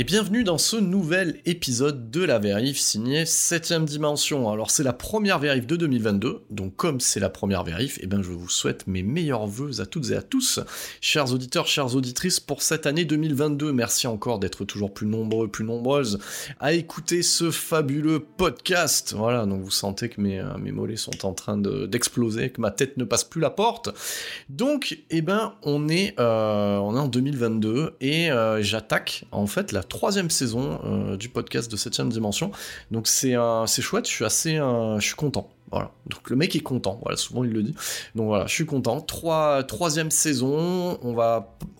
Et bienvenue dans ce nouvel épisode de la vérif signé 7ème dimension. Alors c'est la première vérif de 2022, donc comme c'est la première vérif, eh bien je vous souhaite mes meilleurs voeux à toutes et à tous, chers auditeurs, chères auditrices, pour cette année 2022. Merci encore d'être toujours plus nombreux, plus nombreuses à écouter ce fabuleux podcast. Voilà, donc vous sentez que mes, euh, mollets sont en train d'exploser, que ma tête ne passe plus la porte. Donc, eh ben on est, euh, on est en 2022 et euh, j'attaque en fait la troisième saison euh, du podcast de 7ème dimension. Donc c'est c'est chouette, je suis assez je suis content. Voilà. Donc le mec est content. Voilà, souvent il le dit. Donc voilà, je suis content. Trois, troisième saison.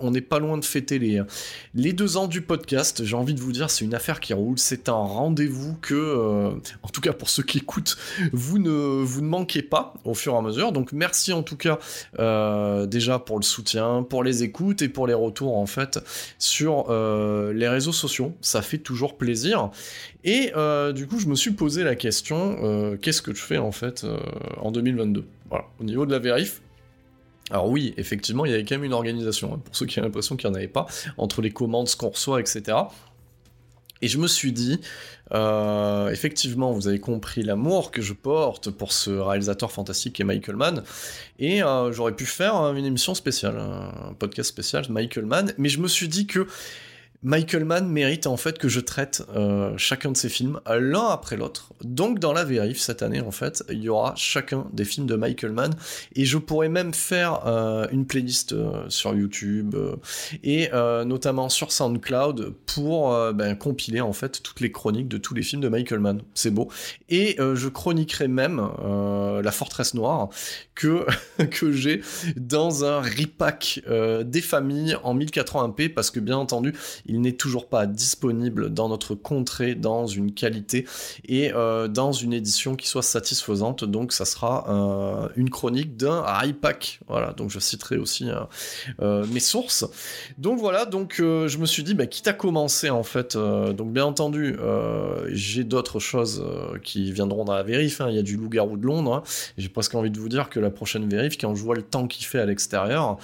On n'est pas loin de fêter les, deux ans du podcast. J'ai envie de vous dire, c'est une affaire qui roule. C'est un rendez-vous que, euh, en tout cas pour ceux qui écoutent, vous ne, vous ne manquez pas au fur et à mesure. Donc merci en tout cas euh, déjà pour le soutien, pour les écoutes et pour les retours en fait sur euh, les réseaux sociaux. Ça fait toujours plaisir. Et du coup, je me suis posé la question qu'est-ce que je fais en fait euh, en 2022. Voilà. Au niveau de la vérif, alors oui, effectivement, il y avait quand même une organisation, hein, pour ceux qui ont l'impression qu'il n'y en avait pas, entre les commandes, ce qu'on reçoit, etc. Et je me suis dit, euh, effectivement, vous avez compris l'amour que je porte pour ce réalisateur fantastique est Michael Mann, et euh, j'aurais pu faire une émission spéciale, un podcast spécial Michael Mann, mais je me suis dit que Michael Mann mérite en fait que je traite euh, chacun de ses films l'un après l'autre. Donc dans la vérif cette année en fait, il y aura chacun des films de Michael Mann et je pourrais même faire euh, une playlist euh, sur YouTube et notamment sur SoundCloud pour ben, compiler en fait toutes les chroniques de tous les films de Michael Mann. C'est beau. Et je chroniquerai même La Forteresse Noire que, que j'ai dans un repack des familles en 1080p parce que bien entendu il n'est toujours pas disponible dans notre contrée dans une qualité et euh, dans une édition qui soit satisfaisante. Donc ça sera euh, une chronique d'un iPack. Voilà, donc je citerai aussi euh, mes sources. Donc voilà, donc je me suis dit, bah, quitte à commencer en fait, donc bien entendu, j'ai d'autres choses qui viendront dans la vérif. Hein. Il y a du loup-garou de Londres. Hein. J'ai presque envie de vous dire que la prochaine vérif, quand je vois le temps qu'il fait à l'extérieur,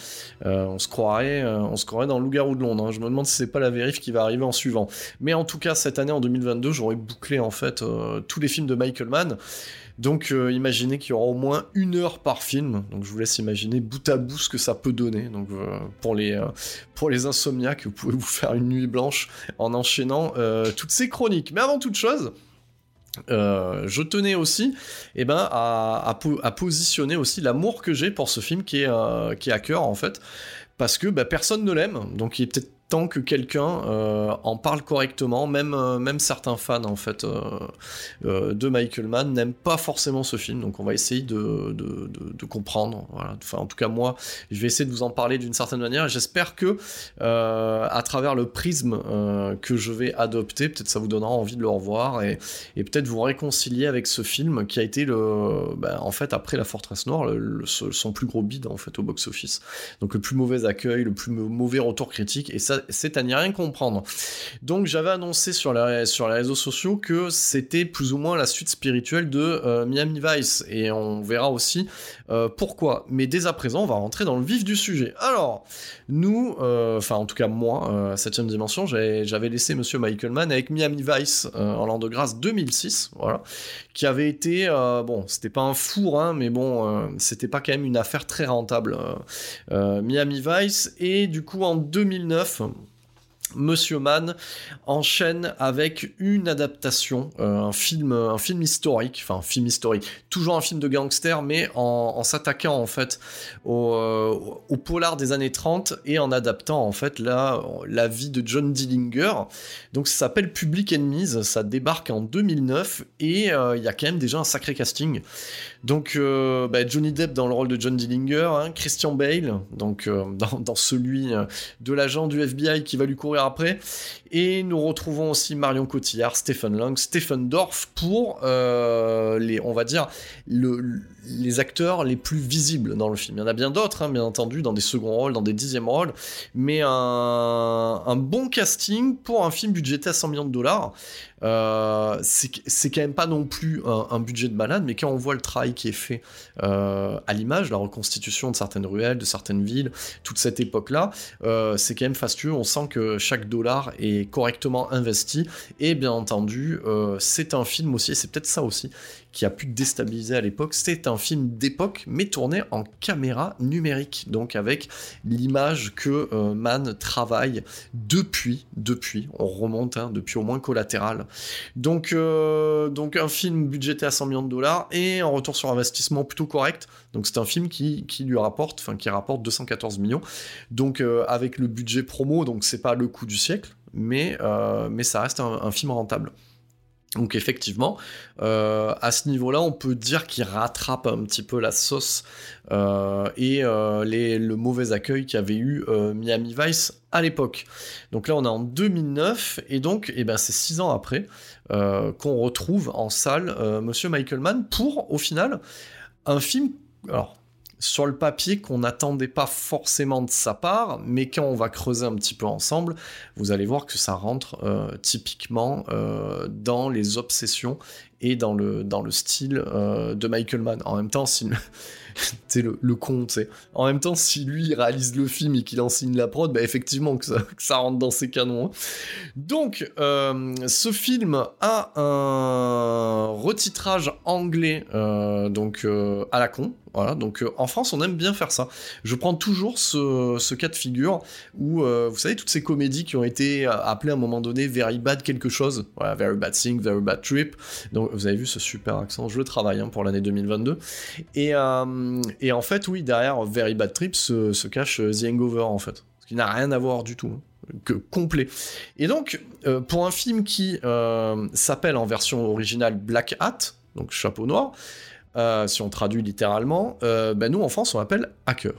on se croirait, on se croirait dans le loup-garou de Londres. Hein. Je me demande si c'est pas la vérif qui va arriver en suivant. Mais en tout cas, cette année, en 2022, j'aurai bouclé en fait euh, tous les films de Michael Mann. Donc euh, imaginez qu'il y aura au moins une heure par film. Donc je vous laisse imaginer bout à bout ce que ça peut donner. Donc euh, pour les pour les insomniaques, vous pouvez vous faire une nuit blanche en enchaînant toutes ces chroniques. Mais avant toute chose. je tenais aussi eh ben, à, à, positionner aussi l'amour que j'ai pour ce film qui est, qui est à cœur en fait parce que bah, personne ne l'aime, donc il est peut-être tant que quelqu'un euh, en parle correctement, même, euh, même certains fans en fait euh, de Michael Mann n'aiment pas forcément ce film, donc on va essayer de, de, comprendre. Enfin, en tout cas moi, je vais essayer de vous en parler d'une certaine manière. J'espère que à travers le prisme que je vais adopter, peut-être ça vous donnera envie de le revoir et, peut-être vous réconcilier avec ce film qui a été le, ben, en fait après La Forteresse Noire, son plus gros bid en fait au box-office. Donc le plus mauvais accueil, le plus mauvais retour critique et ça c'est à n'y rien comprendre. Donc j'avais annoncé sur les, sur les réseaux sociaux que c'était plus ou moins la suite spirituelle de euh, Miami Vice, et on verra aussi euh, pourquoi. Mais dès à présent, on va rentrer dans le vif du sujet. Alors, nous, euh, enfin en tout cas moi, à 7ème dimension, j'avais laissé Monsieur Michael Mann avec Miami Vice en l'an de grâce 2006, voilà, qui avait été, bon, c'était pas un four, hein, mais bon, c'était pas quand même une affaire très rentable. Miami Vice, et du coup en 2009, Monsieur Mann enchaîne avec une adaptation, euh, un film, un film historique, enfin un film historique, toujours un film de gangster, mais en, s'attaquant en fait euh, au, polar des années 30 et en adaptant en fait la, la vie de John Dillinger. Donc ça s'appelle Public Enemies, ça débarque en 2009 et euh, il y a quand même déjà un sacré casting. Donc bah, Johnny Depp dans le rôle de John Dillinger, hein, Christian Bale, donc dans, dans, celui de l'agent du FBI qui va lui courir après. Et nous retrouvons aussi Marion Cotillard, Stephen Lang, Stephen Dorff pour euh, les, on va dire, le, les acteurs les plus visibles dans le film. Il y en a bien d'autres, hein, bien entendu, dans des seconds rôles, dans des dixièmes rôles, mais un, bon casting pour un film budgété à 100 millions de dollars. Euh, c'est quand même pas non plus un, budget de malade, mais quand on voit le travail qui est fait euh, à l'image, la reconstitution de certaines ruelles, de certaines villes, toute cette époque-là, euh, c'est quand même fastueux. On sent que chaque dollar est correctement investi, et bien entendu, c'est un film aussi, et c'est peut-être ça aussi qui a pu déstabiliser à l'époque. C'est un film d'époque, mais tourné en caméra numérique, donc avec l'image que euh, Mann travaille depuis, depuis, on remonte, hein, depuis au moins collatéral. Donc, euh, donc un film budgété à 100 millions de dollars et en retour sur investissement plutôt correct. Donc c'est un film qui, lui rapporte, enfin qui rapporte 214 millions. Donc euh, avec le budget promo, donc c'est pas le coup du siècle, mais, mais ça reste un film rentable. Donc effectivement, euh, à ce niveau-là, on peut dire qu'il rattrape un petit peu la sauce euh, et euh, le mauvais accueil qu'avait eu Miami Vice à l'époque. Donc là, on est en 2009 et donc, eh ben, c'est six ans après qu'on retrouve en salle Monsieur Michael Mann pour, au final, un film. Alors, sur le papier qu'on n'attendait pas forcément de sa part, mais quand on va creuser un petit peu ensemble, vous allez voir que ça rentre euh, typiquement euh, dans les obsessions et dans le, dans le style euh, de Michael Mann. En même temps, si le, le con, En même temps, si lui réalise le film et qu'il en signe la prod, bah effectivement que ça, rentre dans ses canons. Hein. Donc, ce film a un retitrage anglais, donc à la con, voilà, donc euh, en France, on aime bien faire ça. Je prends toujours ce, cas de figure où, euh, vous savez, toutes ces comédies qui ont été euh, appelées à un moment donné Very Bad quelque chose. Very Bad Thing, Very Bad Trip. Donc vous avez vu ce super accent, je le travaille hein, pour l'année 2022. Et, et, en fait, oui, derrière Very Bad Trip se, cache The Hangover en fait. Ce qui n'a rien à voir du tout. Hein, que complet. Et donc, pour un film qui s'appelle en version originale Black Hat, donc chapeau noir, euh, si on traduit littéralement, euh, ben nous en France on l'appelle hacker.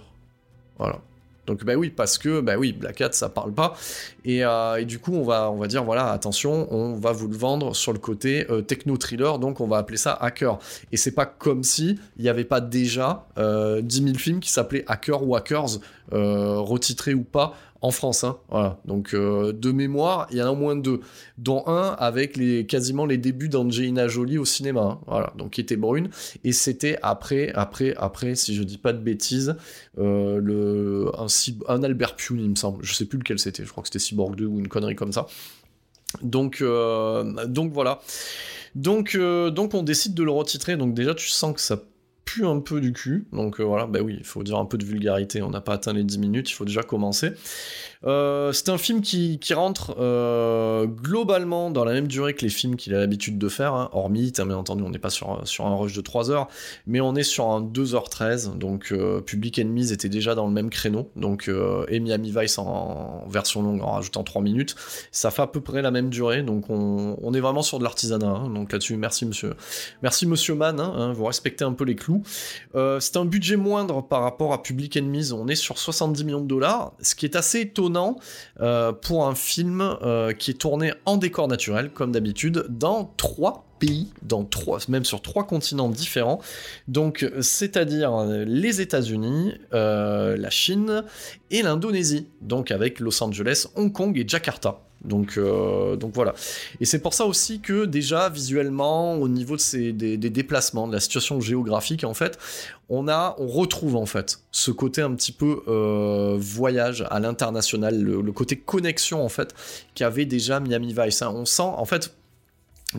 Voilà. Donc bah oui, parce que bah oui, Black Hat ça parle pas. Et, euh, et, du coup on va, on va dire voilà, attention, on va vous le vendre sur le côté techno-thriller, donc on va appeler ça hacker. Et c'est pas comme si il n'y avait pas déjà 10 000 films qui s'appelaient hacker ou hackers, retitrés ou pas, en France. Hein, voilà. Donc euh, de mémoire, il y en a au moins deux, dont un avec les quasiment les débuts d'Angelina Jolie au cinéma. Hein, voilà. Donc qui était brune et c'était après, après, après, si je dis pas de bêtises, euh, le un, Albert Pune, il me semble. Je sais plus lequel c'était. Je crois que c'était Cyborg 2 ou une connerie comme ça. Donc donc voilà. Donc donc on décide de le retitrer. Donc déjà tu sens que ça pue un peu du cul. Donc voilà, bah oui, il faut dire un peu de vulgarité. On n'a pas atteint les 10 minutes, il faut déjà commencer. Euh, c'est un film qui, rentre euh, globalement dans la même durée que les films qu'il a l'habitude de faire, hein. hormis, bien entendu, on n'est pas sur, un rush de 3 heures, mais on est sur un 2h13, donc euh, Public Enemies était déjà dans le même créneau, donc et Miami Vice en, version longue en rajoutant 3 minutes, ça fait à peu près la même durée, donc on, est vraiment sur de l'artisanat, hein. donc là-dessus, merci monsieur, merci monsieur Mann, hein, vous respectez un peu les clous. C'est un budget moindre par rapport à Public Enemies, on est sur 70 millions de dollars, ce qui est assez étonnant euh, pour un film euh, qui est tourné en décor naturel, comme d'habitude, dans trois pays, même sur trois continents différents. Donc, c'est-à-dire les États-Unis, euh, la Chine et l'Indonésie. Donc, avec Los Angeles, Hong Kong et Jakarta. Donc, donc voilà. Et c'est pour ça aussi que déjà visuellement, au niveau de ces, des, déplacements, de la situation géographique, en fait, on a, on retrouve en fait ce côté un petit peu euh, voyage à l'international, le, côté connexion en fait qu'avait déjà Miami Vice. Hein. On sent en fait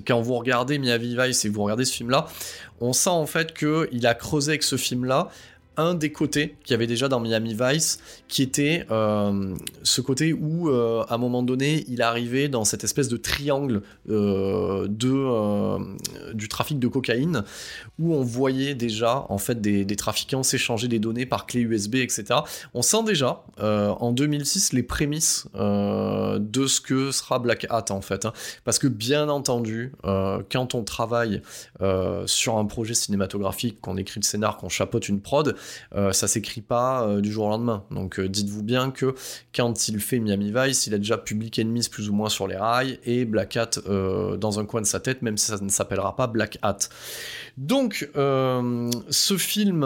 quand vous regardez Miami Vice et vous regardez ce film-là, on sent en fait qu'il a creusé avec ce film-là un des côtés qu'il y avait déjà dans Miami Vice, qui était euh, ce côté où, euh, à un moment donné, il arrivait dans cette espèce de triangle euh, de, du trafic de cocaïne, où on voyait déjà en fait des, trafiquants s'échanger des données par clé USB, etc. On sent déjà en 2006 les prémices de ce que sera Black Hat en fait, hein. parce que bien entendu, quand on travaille sur un projet cinématographique, qu'on écrit le scénar, qu'on chapeaute une prod, euh, ça s'écrit pas euh, du jour au lendemain. Donc euh, dites-vous bien que quand il fait Miami Vice, il a déjà Public Enemies plus ou moins sur les rails et Black Hat dans un coin de sa tête, même si ça ne s'appellera pas Black Hat. Donc ce film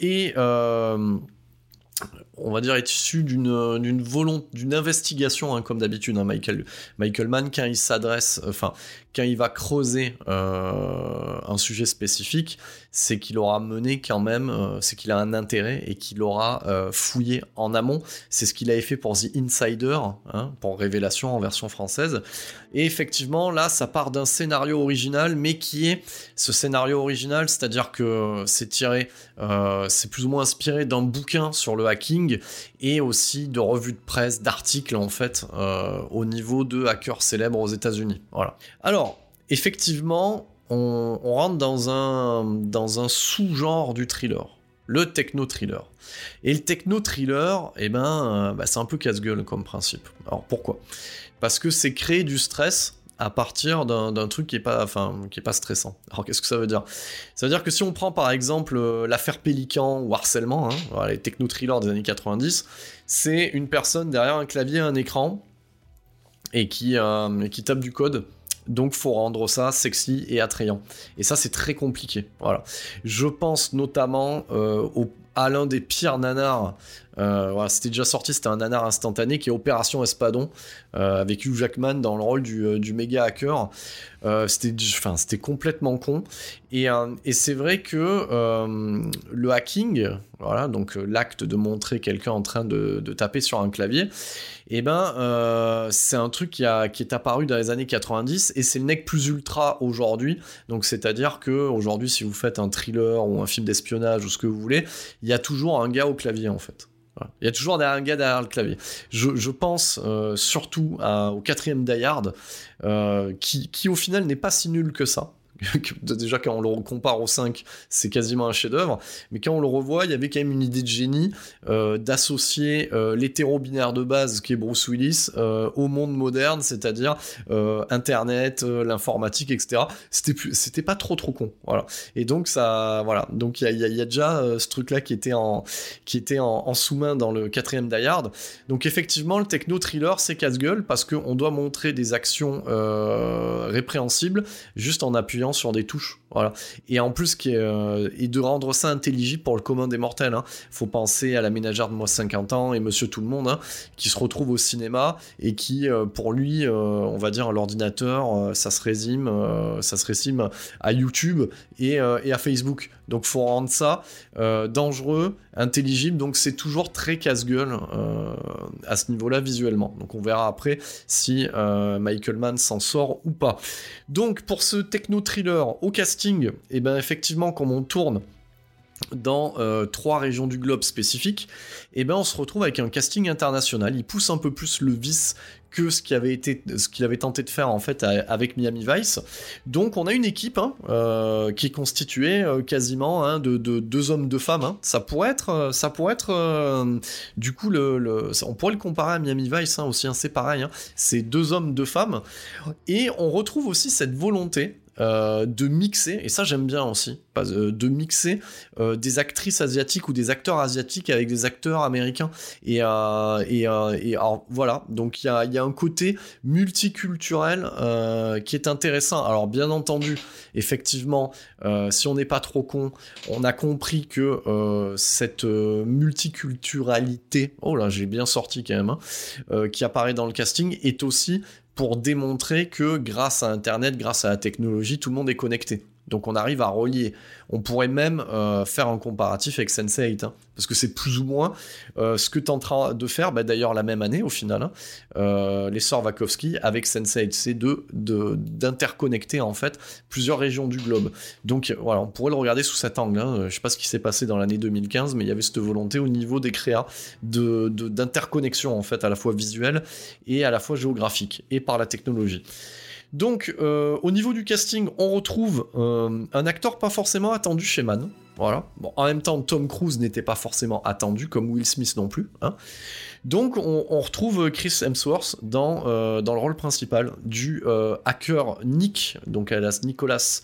est on va dire, issu d'une d'une volonté, d'une investigation, hein, comme d'habitude, hein, Michael, Michael Mann, quand il s'adresse, enfin, quand il va creuser un sujet spécifique, c'est qu'il aura mené quand même, euh, c'est qu'il a un intérêt et qu'il aura euh, fouillé en amont. C'est ce qu'il avait fait pour The Insider, hein, pour Révélation en version française. Et effectivement, là, ça part d'un scénario original, mais qui est ce scénario original, c'est-à-dire que c'est tiré, euh, c'est plus ou moins inspiré d'un bouquin sur le hacking et aussi de revues de presse, d'articles en fait, au niveau de hackers célèbres aux États-Unis. Voilà. Alors, effectivement, on, rentre dans un, sous-genre du thriller, le techno-thriller. Et le techno-thriller, eh ben, euh, bah, c'est un peu casse-gueule comme principe. Alors pourquoi? Parce que c'est créer du stress à partir d'un truc qui est pas enfin stressant. Alors qu'est-ce que ça veut dire? Ça veut dire que si on prend par exemple euh, l'affaire Pélican ou harcèlement, hein, les techno-thrillers des années 90, c'est une personne derrière un clavier, un écran et euh, qui tape du code donc faut rendre ça sexy et attrayant. Et ça c'est très compliqué. Voilà. Je pense notamment euh, à l'un des pires nanars. Euh, c'était déjà sorti, c'était un nanar instantané qui est Opération Espadon euh, avec Hugh Jackman dans le rôle du, du méga hacker. c'était, complètement con. Et, c'est vrai que le hacking, voilà, donc l'acte de montrer quelqu'un en train de, taper sur un clavier, eh ben euh, c'est un truc qui est apparu dans les années 90 et c'est le nec plus ultra aujourd'hui. Donc c'est-à-dire que aujourd'hui si vous faites un thriller ou un film d'espionnage ou ce que vous voulez, il y a toujours un gars au clavier en fait. Il y a toujours un gars derrière le clavier. Je, pense euh, surtout au quatrième Die euh, qui, au final n'est pas si nul que ça. déjà quand on le compare au 5, c'est quasiment un chef-d'œuvre, mais quand on le revoit, il y avait quand même une idée de génie euh, d'associer euh, l'hétéro-binaire de base qui est Bruce Willis euh, au monde moderne, c'est-à-dire Internet, l'informatique, etc. C'était pas trop trop con, voilà. Et donc ça, voilà, donc il y a, déjà ce truc-là qui était en qui était en, sous-main dans le quatrième Die. Donc effectivement, le techno thriller c'est casse-gueule parce qu'on doit montrer des actions répréhensibles juste en appuyant sur des touches. Voilà. Et en plus, qui euh, et de rendre ça intelligible pour le commun des mortels. Hein. Faut penser à la ménagère de moi 50 ans et Monsieur Tout le Monde, hein, qui se retrouve au cinéma et qui, euh, pour lui, euh, on va dire l'ordinateur, ça se résume, ça se résume à YouTube et, et, à Facebook. Donc, faut rendre ça dangereux, intelligible. Donc, c'est toujours très casse-gueule à ce niveau-là visuellement. Donc, on verra après si Michael Mann s'en sort ou pas. Donc, pour ce techno thriller au casting, et eh ben effectivement, comme on tourne dans euh, trois régions du globe spécifiques, et eh ben on se retrouve avec un casting international. Il pousse un peu plus le vice que ce qu'il avait été, ce qu'il avait tenté de faire en fait avec Miami Vice. Donc on a une équipe hein, euh, qui est constituée euh, quasiment hein, de, deux hommes, deux femmes. Hein. Ça pourrait être, ça pourrait être, du coup le, on pourrait le comparer à Miami Vice aussi. c'est pareil. c'est deux hommes, deux femmes, et on retrouve aussi cette volonté euh, de mixer, et ça j'aime bien aussi, euh, de mixer euh, des actrices asiatiques ou des acteurs asiatiques avec des acteurs américains. Et, alors, voilà, donc il y a, y a, un côté multiculturel qui est intéressant. Alors bien entendu, effectivement, si on n'est pas trop con, on a compris que cette multiculturalité, oh là j'ai bien sorti quand même, hein, qui apparaît dans le casting, est aussi pour démontrer que grâce à Internet, grâce à la technologie, tout le monde est connecté. Donc on arrive à relier. On pourrait même euh, faire un comparatif avec Sense8, hein, parce que c'est plus ou moins euh, ce que train de faire, bah, d'ailleurs la même année au final, hein, euh, les sœurs Wachowski avec Sense8, c'est d'interconnecter en fait plusieurs régions du globe. Donc voilà, on pourrait le regarder sous cet angle. Hein. Je sais pas ce qui s'est passé dans l'année 2015, mais il y avait cette volonté au niveau des créas d'interconnexion en fait, à la fois visuelle et à la fois géographique, et par la technologie. Donc, euh, au niveau du casting, on retrouve euh, un acteur pas forcément attendu chez Man. Voilà. En même temps, Tom Cruise n'était pas forcément attendu, comme Will Smith non plus. Hein. Donc, on, retrouve Chris Hemsworth dans, euh, le rôle principal du hacker Nick, donc alias Nicholas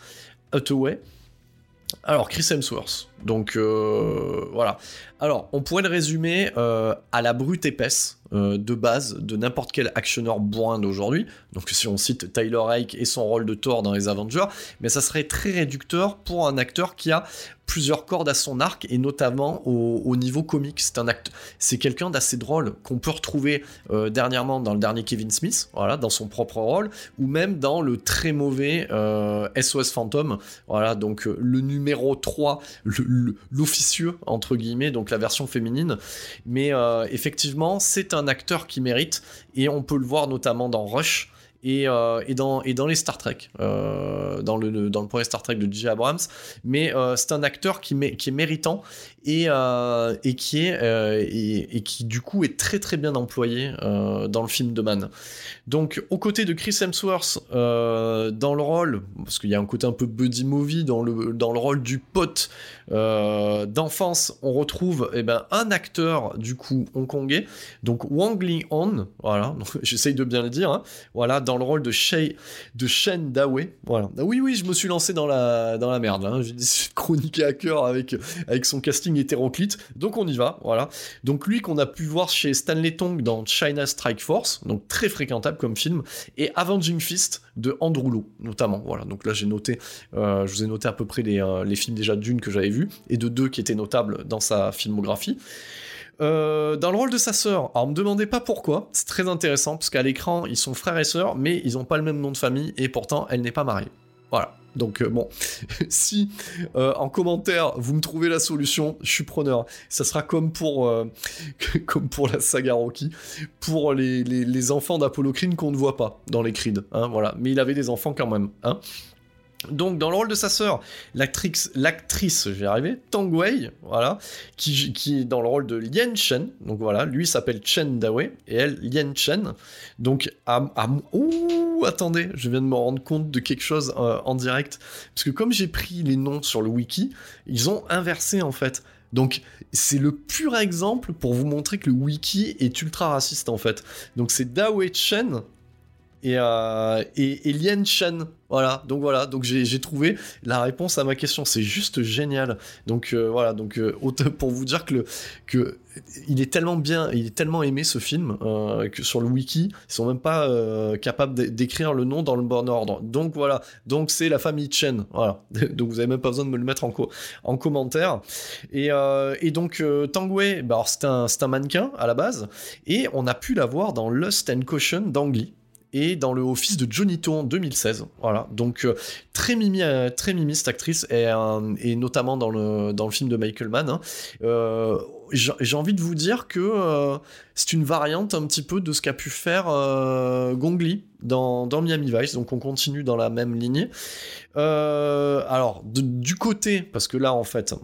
Hathaway. Alors, Chris Hemsworth. Donc, voilà. Alors, on pourrait le résumer à la brute épaisse euh, de base de n'importe quel actionneur bourrin d'aujourd'hui. Donc si on cite Tyler Rake et son rôle de Thor dans les Avengers, mais ça serait très réducteur pour un acteur qui a plusieurs cordes à son arc et notamment au, niveau comique. C'est un acte, c'est quelqu'un d'assez drôle qu'on peut retrouver euh, dernièrement dans le dernier Kevin Smith, dans son propre rôle, ou même dans le très mauvais SOS euh, Phantom, voilà, donc le numéro 3, l'officieux entre guillemets, donc version féminine. Mais effectivement, c'est un acteur qui mérite, et on peut le voir notamment dans Rush, et, euh, et, dans, et dans les Star Trek, euh, dans, le, dans le premier Star Trek de J. Abrams. Mais euh, c'est un acteur qui, qui est méritant et, et, qui est, et, qui du coup est très très bien employé dans le film de Man. Donc aux côtés de Chris Hemsworth dans le rôle, parce qu'il y a un côté un peu buddy movie dans le, dans le rôle du pote d'enfance, on retrouve eh ben, un acteur du coup hongkongais, donc Wang Ling On, voilà, j'essaye de bien le dire, hein, voilà, dans le rôle de, Shay, de Shen Dawei. Voilà. Ah oui, oui, je me suis lancé dans la, dans la merde. Hein. J'ai dit chronique à cœur avec, avec son casting hétéroclite. Donc on y va. Voilà. Donc lui qu'on a pu voir chez Stanley Tong dans China Strike Force, donc très fréquentable comme film, et Avenging Fist de Andrew Lowe, notamment. Voilà. Donc là j'ai noté, euh, je vous ai noté à peu près les, euh, films déjà d'une que j'avais vu et de deux qui étaient notables dans sa filmographie. Euh, dans le rôle de sa sœur, alors me demandez pas pourquoi, c'est très intéressant parce qu'à l'écran ils sont frères et sœurs, mais ils ont pas le même nom de famille et pourtant elle n'est pas mariée. Voilà. Donc euh, bon, si euh, en commentaire vous me trouvez la solution, je suis preneur. Ça sera comme pour comme pour la saga Rocky, pour les, les, enfants d'Apollo qu'on ne voit pas dans les Creed. Hein, voilà. Mais il avait des enfants quand même. Hein. Donc dans le rôle de sa sœur, l'actrice, l'actrice, j'ai arrivé, Tang Wei, voilà, qui, est dans le rôle de Lien Chen. Donc voilà, lui s'appelle Chen Dawei et elle Lien Chen. Donc attendez, je viens de me rendre compte de quelque chose euh, en direct parce que comme j'ai pris les noms sur le wiki, ils ont inversé en fait. Donc c'est le pur exemple pour vous montrer que le wiki est ultra raciste en fait. Donc c'est Dawei Chen et, euh, et, et Lien Chen. Voilà, donc voilà, donc j'ai trouvé la réponse à ma question. C'est juste génial. Donc euh, voilà, donc euh, pour vous dire que, que il est tellement bien, il est tellement aimé ce film que sur le wiki, ils sont même pas capables d'écrire le nom dans le bon ordre. Donc voilà, donc c'est la famille Chen. Voilà, donc vous avez même pas besoin de me le mettre en, en commentaire. Et, et donc Tangway, bah c'est un, un mannequin à la base, et on a pu la voir dans Lust and Caution d'Angly. Et dans le office de Johnny To en 2016. Voilà, donc euh, très mimi, euh, très mimi cette actrice, et, et, notamment dans le, dans le film de Michael Mann. Hein. J'ai envie de vous dire que c'est une variante un petit peu de ce qu'a pu faire Gong Li dans, dans, Miami Vice, donc on continue dans la même lignée. alors, du côté, parce que là en fait,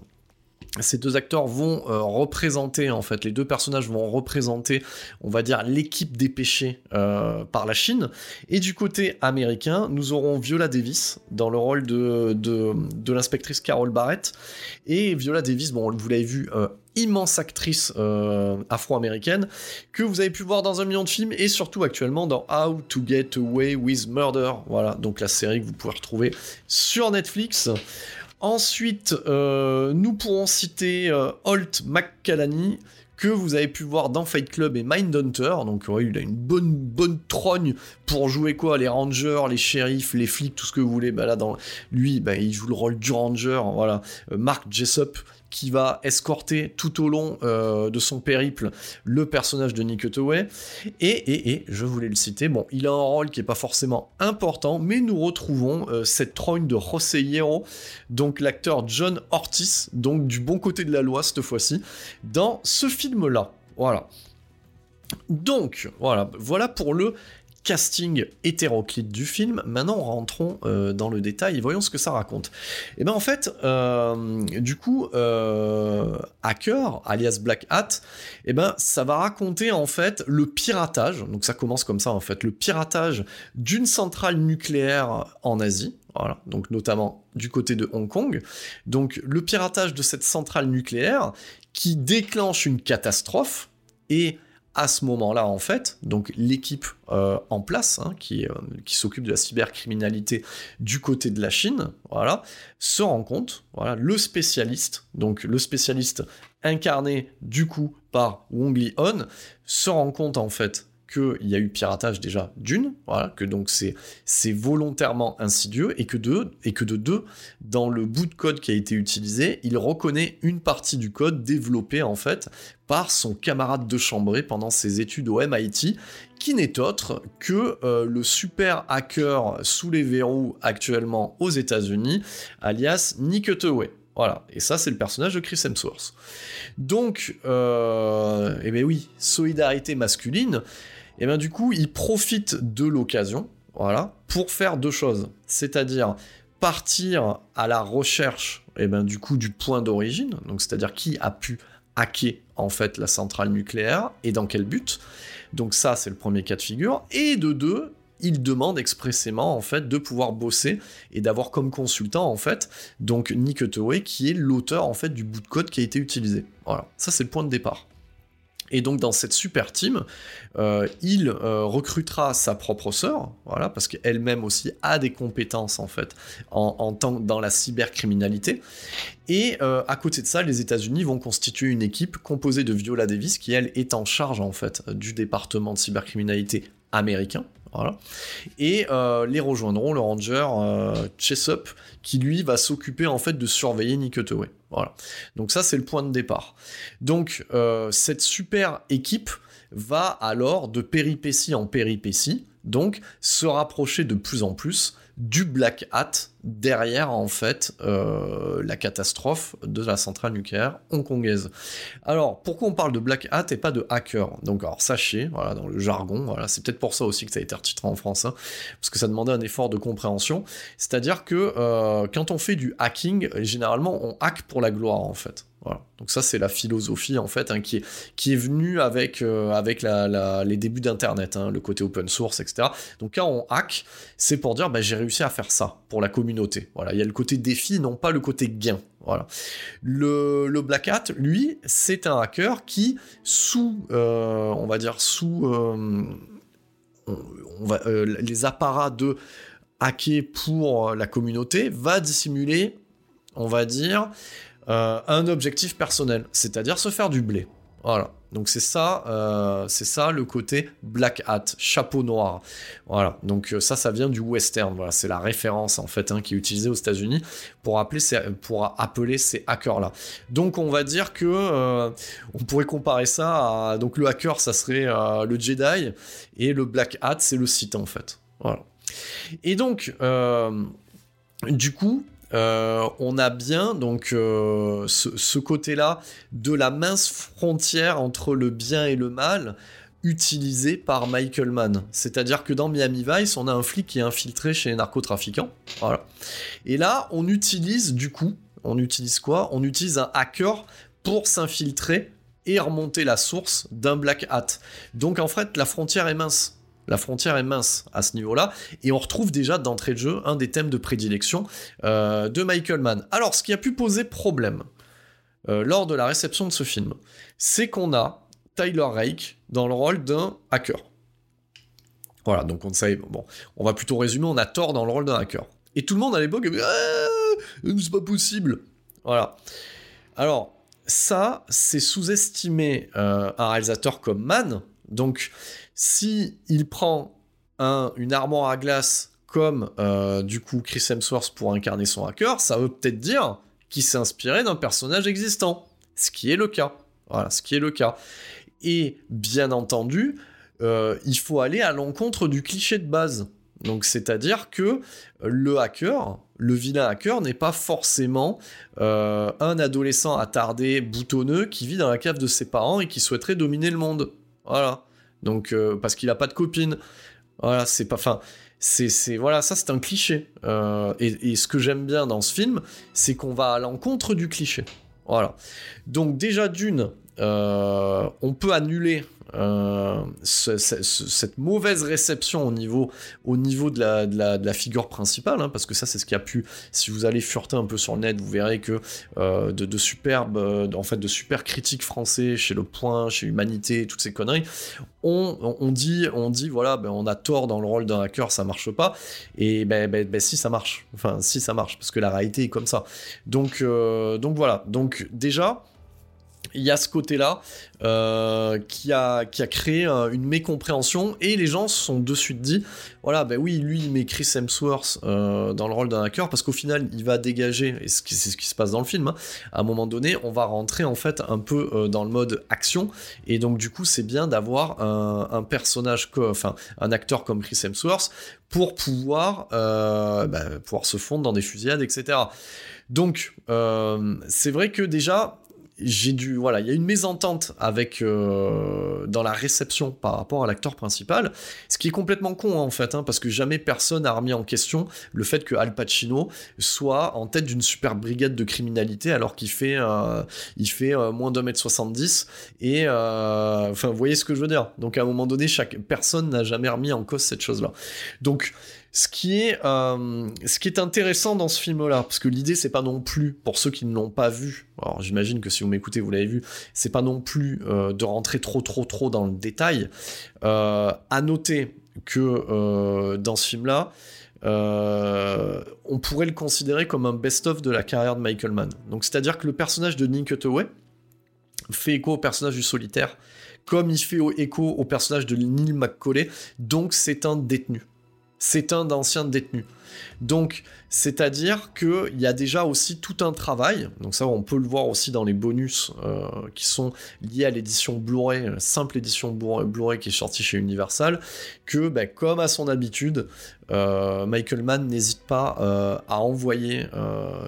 ces deux acteurs vont euh, représenter, en fait, les deux personnages vont représenter, on va dire, l'équipe dépêchée euh, par la Chine. Et du côté américain, nous aurons Viola Davis dans le rôle de, l'inspectrice Carol Barrett. Et Viola Davis, bon, vous l'avez vu, euh, immense actrice afro-américaine que vous avez pu voir dans un million de films et surtout actuellement dans How to Get Away with Murder. Voilà, donc la série que vous pouvez retrouver sur Netflix. Ensuite, euh, nous pourrons citer euh, Holt McCallany, que vous avez pu voir dans Fight Club et Mindhunter. Donc, il a une bonne, bonne trogne pour jouer quoi Les rangers, les shérifs, les flics, tout ce que vous voulez. Bah lui, bah, il joue le rôle du ranger. Voilà. Euh, Mark Jessup, qui va escorter tout au long euh, de son périple le personnage de Nick Hathaway. Et, et, je voulais le citer, bon, il a un rôle qui n'est pas forcément important, mais nous retrouvons euh, cette trogne de José Hierro, donc l'acteur John Ortiz, donc du bon côté de la loi cette fois-ci, dans ce film-là. Voilà. Donc, voilà, voilà pour le casting hétéroclite du film. Maintenant, rentrons euh, dans le détail et voyons ce que ça raconte. Et eh bien en fait, euh, du coup, euh, Hacker, alias Black Hat, et eh ben ça va raconter en fait le piratage. Donc ça commence comme ça en fait, le piratage d'une centrale nucléaire en Asie. Voilà, donc notamment du côté de Hong Kong. Donc le piratage de cette centrale nucléaire qui déclenche une catastrophe et à ce moment-là, en fait, donc l'équipe euh, en place hein, qui, euh, qui s'occupe de la cybercriminalité du côté de la Chine, voilà, se rend compte, voilà, le spécialiste, donc le spécialiste incarné du coup par Wong Li-on, se rend compte en fait qu'il y a eu piratage déjà d'une, voilà, que donc c'est, c'est volontairement insidieux, et que, de, et que de deux, dans le bout de code qui a été utilisé, il reconnaît une partie du code développé en fait par son camarade de chambrée pendant ses études au MIT, qui n'est autre que euh, le super hacker sous les verrous actuellement aux États-Unis, alias Nick. Voilà, et ça c'est le personnage de Chris Hemsworth. Donc, euh, eh bien oui, solidarité masculine, et bien du coup, il profite de l'occasion, voilà, pour faire deux choses. C'est-à-dire partir à la recherche, et ben du coup, du point d'origine, donc c'est-à-dire qui a pu hacker en fait la centrale nucléaire et dans quel but. Donc ça, c'est le premier cas de figure. Et de deux, il demande expressément en fait de pouvoir bosser et d'avoir comme consultant en fait donc Nick qui est l'auteur en fait du bout de code qui a été utilisé. Voilà, ça c'est le point de départ. Et donc dans cette super team, euh, il euh, recrutera sa propre sœur, voilà, parce qu'elle-même aussi a des compétences en fait en, tant dans la cybercriminalité. Et euh, à côté de ça, les États-Unis vont constituer une équipe composée de Viola Davis, qui elle est en charge en fait du département de cybercriminalité américain. Et les rejoindront le ranger Chesup, qui lui va s'occuper en fait de surveiller Nick. Voilà. Donc ça, c'est le point de départ. Donc euh, cette super équipe va alors de péripétie en péripétie, donc se rapprocher de plus en plus du Black Hat derrière en fait euh, la catastrophe de la centrale nucléaire hongkongaise. Alors pourquoi on parle de Black Hat et pas de hacker? Donc alors sachez, dans le jargon, voilà c'est peut-être pour ça aussi que ça a été retitré en France, hein, parce que ça demandait un effort de compréhension. C'est-à-dire que euh, quand on fait du hacking, généralement on hack pour la gloire en fait. Donc ça c'est la philosophie en fait hein, qui, est, qui est venue avec, euh, avec les débuts d'Internet, hein, le côté open source, etc. Donc quand on hack, c'est pour dire bah, j'ai réussi à faire ça pour la communauté. Voilà, il y a le côté défi, non pas le côté gain. Voilà. Le, le Black Hat, lui, c'est un hacker qui, sous, euh, on va dire sous, euh, les apparats de hacker pour la communauté, va dissimuler, on va dire, euh, un objectif personnel, c'est-à-dire se faire du blé. Voilà. Donc c'est ça, euh, c'est ça le côté black hat, chapeau noir. Voilà. Donc euh, ça, ça vient du western. Voilà, c'est la référence en fait hein, qui est utilisée aux États-Unis pour appeler ces, pour appeler ces hackers là. Donc on va dire que on pourrait comparer ça à donc le hacker, ça serait le Jedi et le black hat, c'est le Sith en fait. Voilà. Et donc du coup, euh, on a bien donc euh, ce, côté-là de la mince frontière entre le bien et le mal utilisé par Michael Mann. C'est-à-dire que dans Miami Vice, on a un flic qui est infiltré chez les narcotrafiquants. Voilà. Et là, on utilise du coup, on utilise quoi? On utilise un hacker pour s'infiltrer et remonter la source d'un black hat. Donc en fait, la frontière est mince. La frontière est mince à ce niveau-là, et on retrouve déjà d'entrée de jeu un des thèmes de prédilection euh, de Michael Mann. Alors, ce qui a pu poser problème euh, lors de la réception de ce film, c'est qu'on a Tyler Rake dans le rôle d'un hacker. Voilà, donc on savait, bon, on va plutôt résumer, on a tort dans le rôle d'un hacker. Et tout le monde à l'époque, ah, c'est pas possible. Voilà. Alors, ça, c'est sous-estimer euh, un réalisateur comme Mann. Donc, si il prend une armoire à glace comme euh, du coup Chris Hemsworth pour incarner son hacker, ça veut peut-être dire qu'il s'est inspiré d'un personnage existant, ce qui est le cas. Voilà, ce qui est le cas. Et bien entendu, euh, il faut aller à l'encontre du cliché de base. Donc c'est-à-dire que le hacker, le vilain hacker n'est pas forcément euh, un adolescent attardé, boutonneux, qui vit dans la cave de ses parents et qui souhaiterait dominer le monde. Voilà. Donc, euh, parce qu'il a pas de copine. Voilà, c'est pas. Enfin, c'est, voilà, ça c'est un cliché. Euh, et, ce que j'aime bien dans ce film, c'est qu'on va à l'encontre du cliché. Voilà. Donc déjà d'une, euh, on peut annuler euh, cette mauvaise réception au niveau, au niveau de, la, de, la, figure principale, hein, parce que ça c'est ce qui a pu, si vous allez fureter un peu sur le net, vous verrez que euh, de, superbes, en fait de super critiques français chez Le Point, chez Humanité, toutes ces conneries, on, on dit, on dit voilà, ben, on a tort dans le rôle d'un hacker, ça marche pas, et ben, ben, ben, si ça marche, enfin si ça marche, parce que la réalité est comme ça. Donc, donc voilà, donc déjà, il y a ce côté-là euh, qui, a, qui créé une mécompréhension et les gens se sont de suite dit voilà, ben oui, lui il met Chris Hemsworth euh, dans le rôle d'un hacker parce qu'au final il va dégager, et c'est ce qui se passe dans le film, hein, à un moment donné on va rentrer en fait un peu euh, dans le mode action et donc du coup c'est bien d'avoir un, personnage, enfin un acteur comme Chris Hemsworth pour pouvoir, ben, pouvoir se fondre dans des fusillades, etc. Donc, c'est vrai que déjà, j'ai dû voilà il y a une mésentente avec euh, dans la réception par rapport à l'acteur principal. Ce qui est complètement con en fait hein, parce que jamais personne n'a remis en question le fait que Al Pacino soit en tête d'une super brigade de criminalité alors qu'il fait euh, il fait euh, moins d'un mètre 70 et enfin vous voyez ce que je veux dire. Donc à un moment donné chaque personne n'a jamais remis en cause cette chose là donc ce qui est, euh, ce qui est intéressant dans ce film-là, parce que l'idée c'est pas non plus, pour ceux qui ne l'ont pas vu, alors j'imagine que si vous m'écoutez vous l'avez vu, c'est pas non plus euh, de rentrer trop trop trop dans le détail. Euh, à noter que dans ce film-là, on pourrait le considérer comme un best-of de la carrière de Michael Mann. Donc c'est-à-dire que le personnage de Nick Hathaway fait écho au personnage du solitaire, comme il fait écho au personnage de Neil McCauley, donc c'est un détenu c'est un ancien détenu. Donc, c'est-à-dire qu'il y a déjà aussi tout un travail, donc ça on peut le voir aussi dans les bonus euh, qui sont liés à l'édition Blu-ray, la simple édition Blu-ray qui est sortie chez Universal, que ben, comme à son habitude, euh, Michael Mann n'hésite pas euh, à envoyer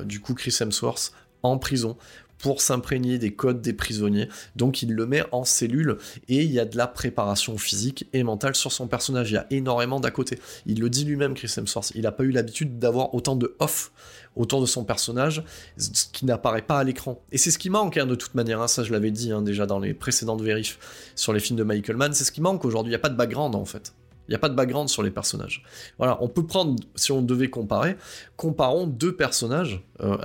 du coup Chris Hemsworth en prison pour s'imprégner des codes des prisonniers. Donc il le met en cellule et il y a de la préparation physique et mentale sur son personnage. Il y a énormément d'à côté. Il le dit lui-même, Chris Hemsworth. Il n'a pas eu l'habitude d'avoir autant de off autour de son personnage, ce qui n'apparaît pas à l'écran. Et c'est ce qui manque hein, de toute manière, hein. ça je l'avais dit hein, déjà dans les précédentes vérifs sur les films de Michael Mann, c'est ce qui manque aujourd'hui, il n'y a pas de background en fait. Il n'y a pas de background sur les personnages. Voilà, on peut prendre, si on devait comparer, comparons deux personnages euh,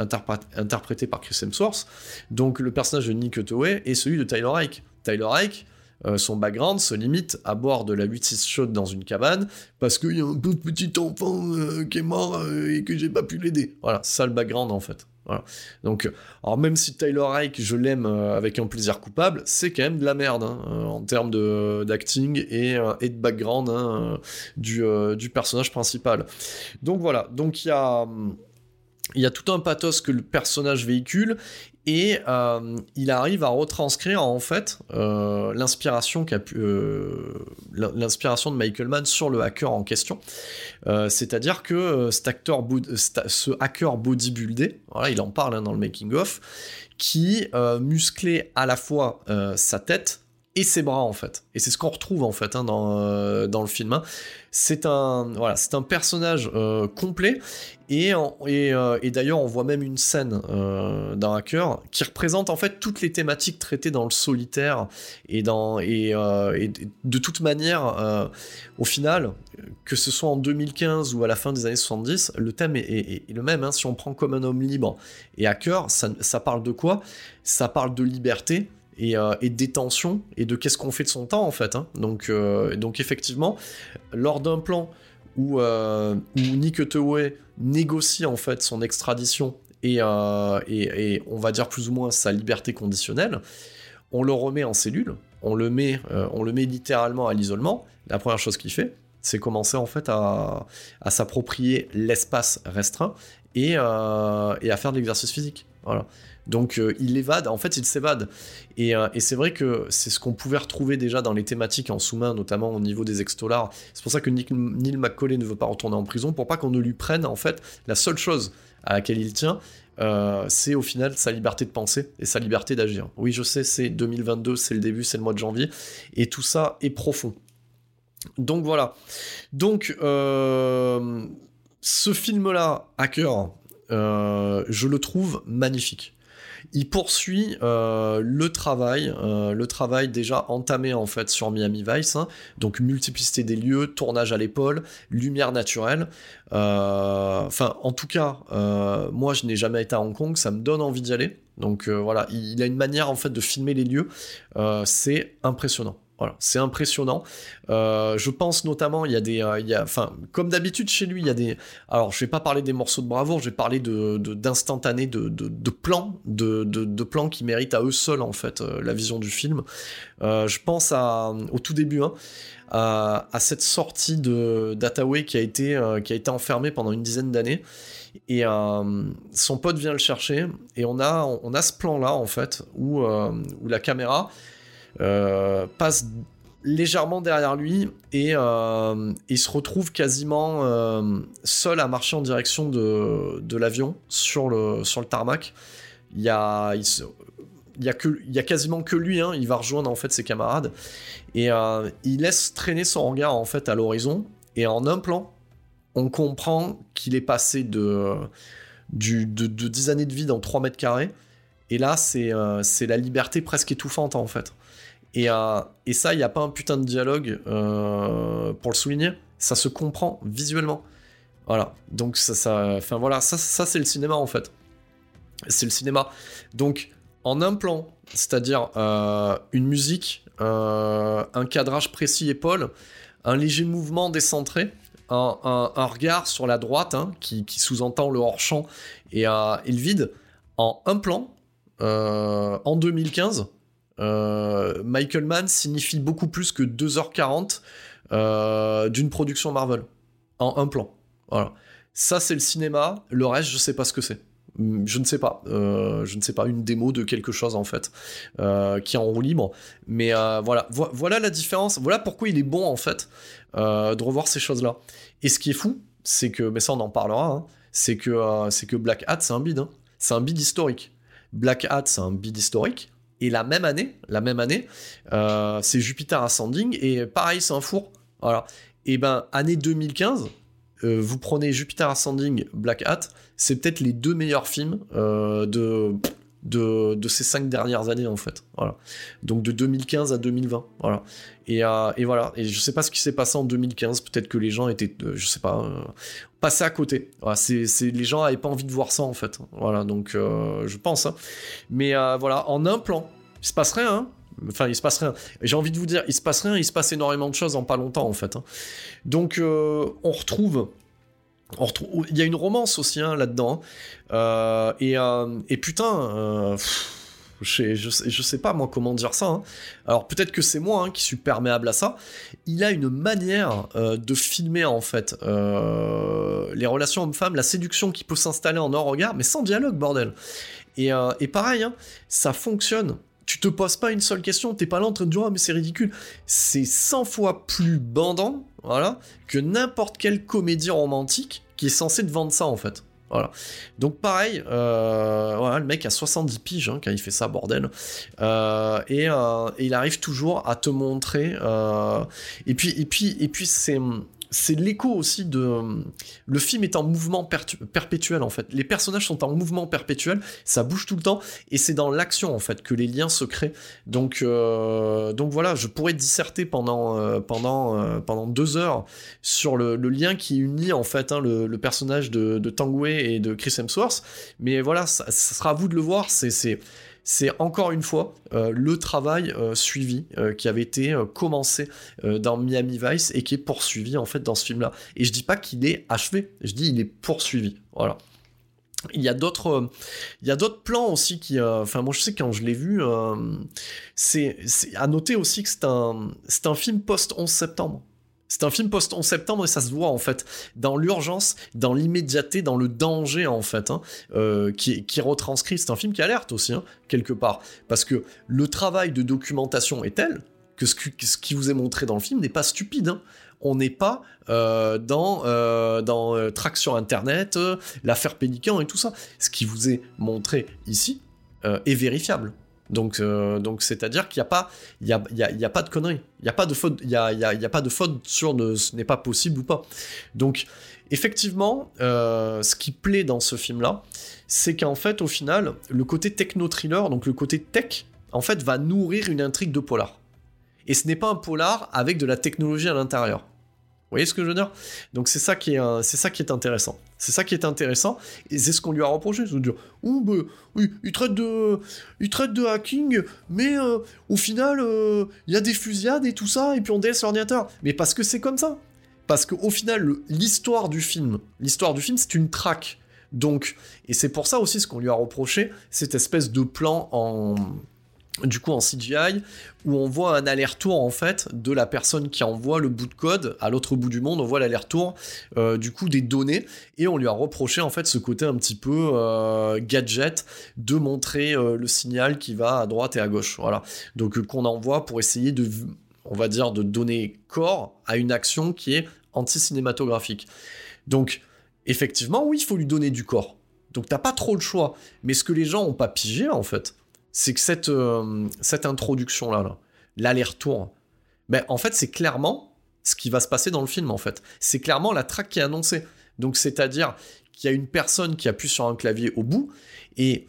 interprétés par Chris Hemsworth, donc le personnage de Nick Hathaway et celui de Tyler Rake. Tyler Rake, son background se limite à boire de la 8-6 chaude dans une cabane parce qu'il y a un petit enfant qui est mort et que j'ai pas pu l'aider. Voilà, ça le background en fait. Voilà. Donc, alors même si Tyler Reich, je l'aime avec un plaisir coupable, c'est quand même de la merde hein, en termes d'acting et, et, de background hein, du, personnage principal. Donc voilà, donc a il y a tout un pathos que le personnage véhicule et euh, il arrive à retranscrire en fait euh, l'inspiration euh, l'inspiration de Michael Mann sur le hacker en question. C'est-à-dire que cet acteur, ce hacker bodybuildé, il en parle hein, dans le making of, qui musclait à la fois sa tête et ses bras en fait. Et c'est ce qu'on retrouve en fait hein, dans, dans le film. Hein. C'est un, voilà, un personnage complet et, euh, et, d'ailleurs, on voit même une scène euh, d'un hacker qui représente en fait toutes les thématiques traitées dans le solitaire. Et, dans, et, euh, de toute manière, au final, que ce soit en 2015 ou à la fin des années 70, le thème est, le même. Hein. Si on prend comme un homme libre et hacker, ça, ça parle de quoi? Ça parle de liberté, et, et, détention et de qu'est-ce qu'on fait de son temps en fait. Hein. Donc, donc effectivement, lors d'un plan où, où Nick Tewey négocie en fait son extradition euh, et, et, on va dire plus ou moins sa liberté conditionnelle, on le remet en cellule, on le met, euh, on le met littéralement à l'isolement. La première chose qu'il fait, c'est commencer en fait à, à s'approprier l'espace restreint et, euh, et, à faire de l'exercice physique. Voilà. Donc il évade, en fait il s'évade. Et, et c'est vrai que c'est ce qu'on pouvait retrouver déjà dans les thématiques en sous-main, notamment au niveau des extolars. C'est pour ça que Neil McCauley ne veut pas retourner en prison, pour pas qu'on ne lui prenne en fait la seule chose à laquelle il tient, euh, c'est au final sa liberté de penser et sa liberté d'agir. Oui, je sais, c'est 2022, c'est le début, c'est le mois de janvier, et tout ça est profond. Donc voilà. Donc, euh, ce film-là, Hacker, euh, je le trouve magnifique il poursuit euh, le travail, euh, le travail déjà entamé en fait sur Miami Vice, hein. donc multiplicité des lieux, tournage à l'épaule, lumière naturelle. Euh, enfin, en tout cas, moi je n'ai jamais été à Hong Kong, ça me donne envie d'y aller. Donc voilà, il, a une manière en fait de filmer les lieux, c'est impressionnant. C'est impressionnant. Euh, je pense notamment, il y a des, euh, il y a, enfin, comme d'habitude chez lui, il y a des. Alors, je vais pas parler des morceaux de bravoure, je vais parler de d'instantanés, de, plans, de, plans qui méritent à eux seuls en fait euh, la vision du film. je pense à, au tout début, hein, à, cette sortie de d'Ataway qui a été qui a été pendant une dizaine d'années. Et son pote vient le chercher et on a on a ce plan là en fait où où la caméra passe légèrement derrière lui et euh, il se retrouve quasiment euh, seul à marcher en direction de, l'avion sur le, tarmac. Il y a, quasiment que lui, hein, il va rejoindre en fait ses camarades et il laisse traîner son regard en fait à l'horizon et en un plan, on comprend qu'il est passé de, du, de, de 10 années de vie dans 3 mètres carrés et là c'est la liberté presque étouffante en fait. Euh, et, ça, il n'y a pas un putain de dialogue euh, pour le souligner. Ça se comprend visuellement. Voilà. Donc ça, ça, enfin voilà, ça, c'est le cinéma en fait. C'est le cinéma. Donc en un plan, c'est-à-dire euh, une musique, un cadrage précis épaule, un léger mouvement décentré, un, regard sur la droite hein, qui, sous-entend le hors-champ et, et, le vide, en un plan, en 2015, euh, Michael Mann signifie beaucoup plus que 2h40 euh, d'une production Marvel en un plan. Voilà. Ça, c'est le cinéma. Le reste, je sais pas ce que c'est. Mm, je ne sais pas. Euh, je ne sais pas. Une démo de quelque chose, en fait, qui est en roue libre. Mais voilà. voilà la différence. Voilà pourquoi il est bon, en fait, de revoir ces choses-là. Et ce qui est fou, c'est que, mais ça, on en parlera, hein, c'est que, que Black Hat, c'est un bid. Hein. C'est un bid historique. Black Hat, c'est un bid historique. Et la même année, la même année, euh, c'est Jupiter Ascending et pareil, c'est un four. Voilà. Et ben année 2015, euh, vous prenez Jupiter Ascending, Black Hat, c'est peut-être les deux meilleurs films euh, de, ces cinq dernières années en fait. Voilà. Donc de 2015 à 2020. Voilà. Et, et voilà. Et je sais pas ce qui s'est passé en 2015. Peut-être que les gens étaient, je sais pas, passés à côté. Voilà, c'est, les gens avaient pas envie de voir ça en fait. Voilà. Donc je pense. Hein. Mais voilà, en un plan, il se passe rien. Hein. Enfin, il se passe rien. J'ai envie de vous dire, il se passe rien, il se passe énormément de choses en pas longtemps, en fait. Hein. Donc, euh, on retrouve on retrouve, il y a une romance aussi hein, là-dedans. Euh, et, euh, et, putain, je, sais pas moi comment dire ça. Hein. Alors peut-être que c'est moi hein, qui suis perméable à ça. Il a une manière de filmer en fait les relations hommes-femmes, la séduction qui peut s'installer en un regard, mais sans dialogue, bordel. Et, et pareil, ça fonctionne tu te poses pas une seule question, t'es pas là en train de dire, ah, mais c'est ridicule. C'est 100 fois plus bandant, voilà, que n'importe quelle comédie romantique qui est censée te vendre ça, en fait. Voilà. Donc pareil, euh, le mec a 70 piges hein, quand il fait ça, bordel. Euh, et, euh, et, il arrive toujours à te montrer. et puis, et puis, et puis c'est c'est l'écho aussi de le film est en mouvement perpétuel en fait. Les personnages sont en mouvement perpétuel ça bouge tout le temps et c'est dans l'action en fait que les liens se créent. Donc euh, donc voilà je pourrais disserter pendant euh, pendant euh, pendant deux heures sur le, lien qui unit en fait hein, le, personnage de, de et de Chris Hemsworth. Mais voilà ça, ça sera à vous de le voir c'est c'est encore une fois euh, le travail euh, suivi euh, qui avait été commencé dans Miami Vice et qui est poursuivi en fait dans ce film-là. Et je dis pas qu'il est achevé, je dis il est poursuivi. Voilà. Il y a d'autres, il y a d'autres plans aussi qui, enfin moi je sais quand je l'ai vu, c'est à noter aussi que c'est un, c'est un film post 11 septembre. C'est un film post-11 septembre et ça se voit en fait dans l'urgence, dans l'immédiateté, dans le danger en fait, hein, euh, qui, retranscrit. C'est un film qui alerte aussi, hein, quelque part. Parce que le travail de documentation est tel que ce, qui vous est montré dans le film n'est pas stupide. Hein. On n'est pas euh, dans, euh, dans Track sur Internet, l'affaire Pélican et tout ça. Ce qui vous est montré ici est vérifiable. Donc, euh, donc c'est-à-dire qu'il n'y a pas, il y a, y a, y a, pas de conneries, il n'y a pas de faute, il y a, y a, y a, pas de faute sur de, ce n'est pas possible ou pas. Donc, effectivement, euh, ce qui plaît dans ce film-là, c'est qu'en fait, au final, le côté techno-thriller, donc le côté tech, en fait, va nourrir une intrigue de polar. Et ce n'est pas un polar avec de la technologie à l'intérieur. Vous voyez ce que je veux dire? Donc c'est ça qui est, c'est ça qui est intéressant. C'est ça qui est intéressant, et c'est ce qu'on lui a reproché, c'est de dire, oh, bah, oui, il traite de, il traite de hacking, mais euh, au final, euh, il y a des fusillades et tout ça, et puis on délaisse l'ordinateur. Mais parce que c'est comme ça. Parce qu'au final, l'histoire du film, l'histoire du film, c'est une traque. Donc, et c'est pour ça aussi ce qu'on lui a reproché, cette espèce de plan en du coup en CGI, où on voit un aller-retour en fait de la personne qui envoie le bout de code à l'autre bout du monde, on voit l'aller-retour euh, du coup des données, et on lui a reproché en fait ce côté un petit peu euh, gadget de montrer euh, le signal qui va à droite et à gauche, voilà. Donc qu'on envoie pour essayer de, donner corps à une action qui est anti-cinématographique. Donc effectivement, oui, il faut lui donner du corps. Donc t'as pas trop le choix. Mais ce que les gens ont pas pigé en fait, c'est que cette, euh, cette introduction-là, l'aller-retour, ben, en fait, c'est clairement ce qui va se passer dans le film, en fait. C'est clairement la track qui est annoncée. Donc, c'est-à-dire qu'il y a une personne qui appuie sur un clavier au bout, et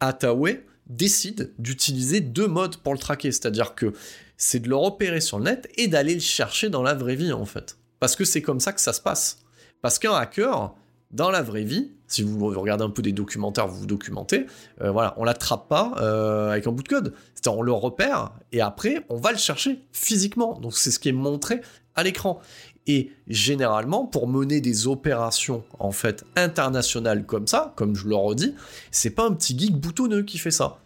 Atawe décide d'utiliser deux modes pour le traquer. C'est-à-dire que c'est de le repérer sur le net et d'aller le chercher dans la vraie vie, en fait. Parce que c'est comme ça que ça se passe. Parce qu'un hacker, dans la vraie vie, si vous regardez un peu des documentaires, vous vous documentez, euh, voilà, on l'attrape pas euh, avec un bout de code. C'est-à-dire on le repère et après on va le chercher physiquement. Donc c'est ce qui est montré à l'écran. Et généralement, pour mener des opérations en fait internationales comme ça, comme je le redis, c'est pas un petit geek boutonneux qui fait ça.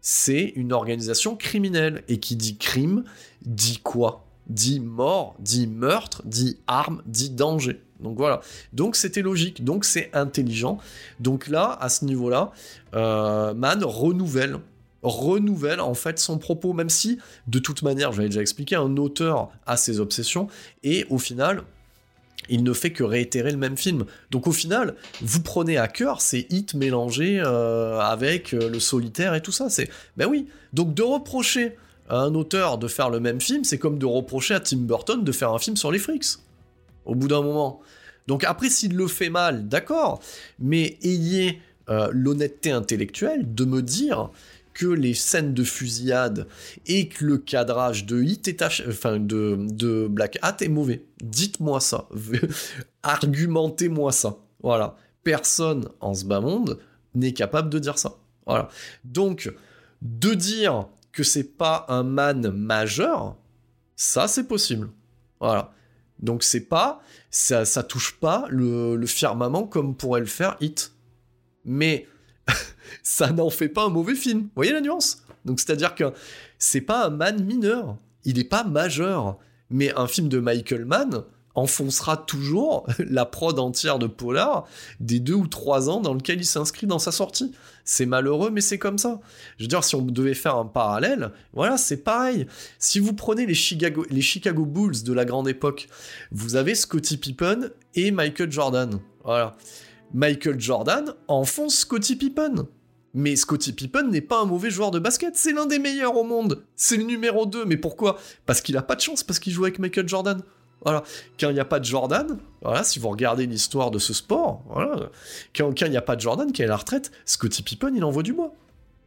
C'est une organisation criminelle. Et qui dit crime, dit quoi? Dit mort, dit meurtre, dit arme, dit danger. Donc voilà. Donc c'était logique. Donc c'est intelligent. Donc là, à ce niveau-là, euh, Man renouvelle renouvelle en fait son propos, même si, de toute manière, j'avais déjà expliqué, un auteur a ses obsessions, et au final, il ne fait que réitérer le même film. Donc au final, vous prenez à cœur ces hits mélangés euh, avec euh, le solitaire et tout ça. C'est ben oui. Donc de reprocher à un auteur de faire le même film, c'est comme de reprocher à Tim Burton de faire un film sur les frics. Au bout d'un moment. Donc après, s'il le fait mal, d'accord, mais ayez euh, l'honnêteté intellectuelle de me dire que les scènes de fusillade et que le cadrage de Hit est de, de Black Hat est mauvais. Dites-moi ça. Argumentez-moi ça. Voilà. Personne en ce bas monde n'est capable de dire ça. Voilà. Donc, de dire que c'est pas un man majeur, ça c'est possible. Voilà. Donc c'est pas, ça, ça touche pas le, firmament comme pourrait le faire Hit. Mais ça n'en fait pas un mauvais film. Vous voyez la nuance? Donc c'est-à-dire que c'est pas un man mineur, il n'est pas majeur. Mais un film de Michael Mann, enfoncera toujours la prod entière de Polar des deux ou trois ans dans lequel il s'inscrit dans sa sortie. C'est malheureux, mais c'est comme ça. Je veux dire, si on devait faire un parallèle, voilà, c'est pareil. Si vous prenez les Chicago, Bulls de la grande époque, vous avez Scottie Pippen et Michael Jordan. Voilà. Michael Jordan enfonce Scottie Pippen. Mais Scottie Pippen n'est pas un mauvais joueur de basket, c'est l'un des meilleurs au monde. C'est le numéro 2, mais pourquoi? Parce qu'il a pas de chance, parce qu'il joue avec Michael Jordan. Voilà. Quand il n'y a pas de Jordan, voilà, si vous regardez l'histoire de ce sport, voilà, quand, il n'y a pas de Jordan qui est à la retraite, Scottie Pippen, il envoie du bois.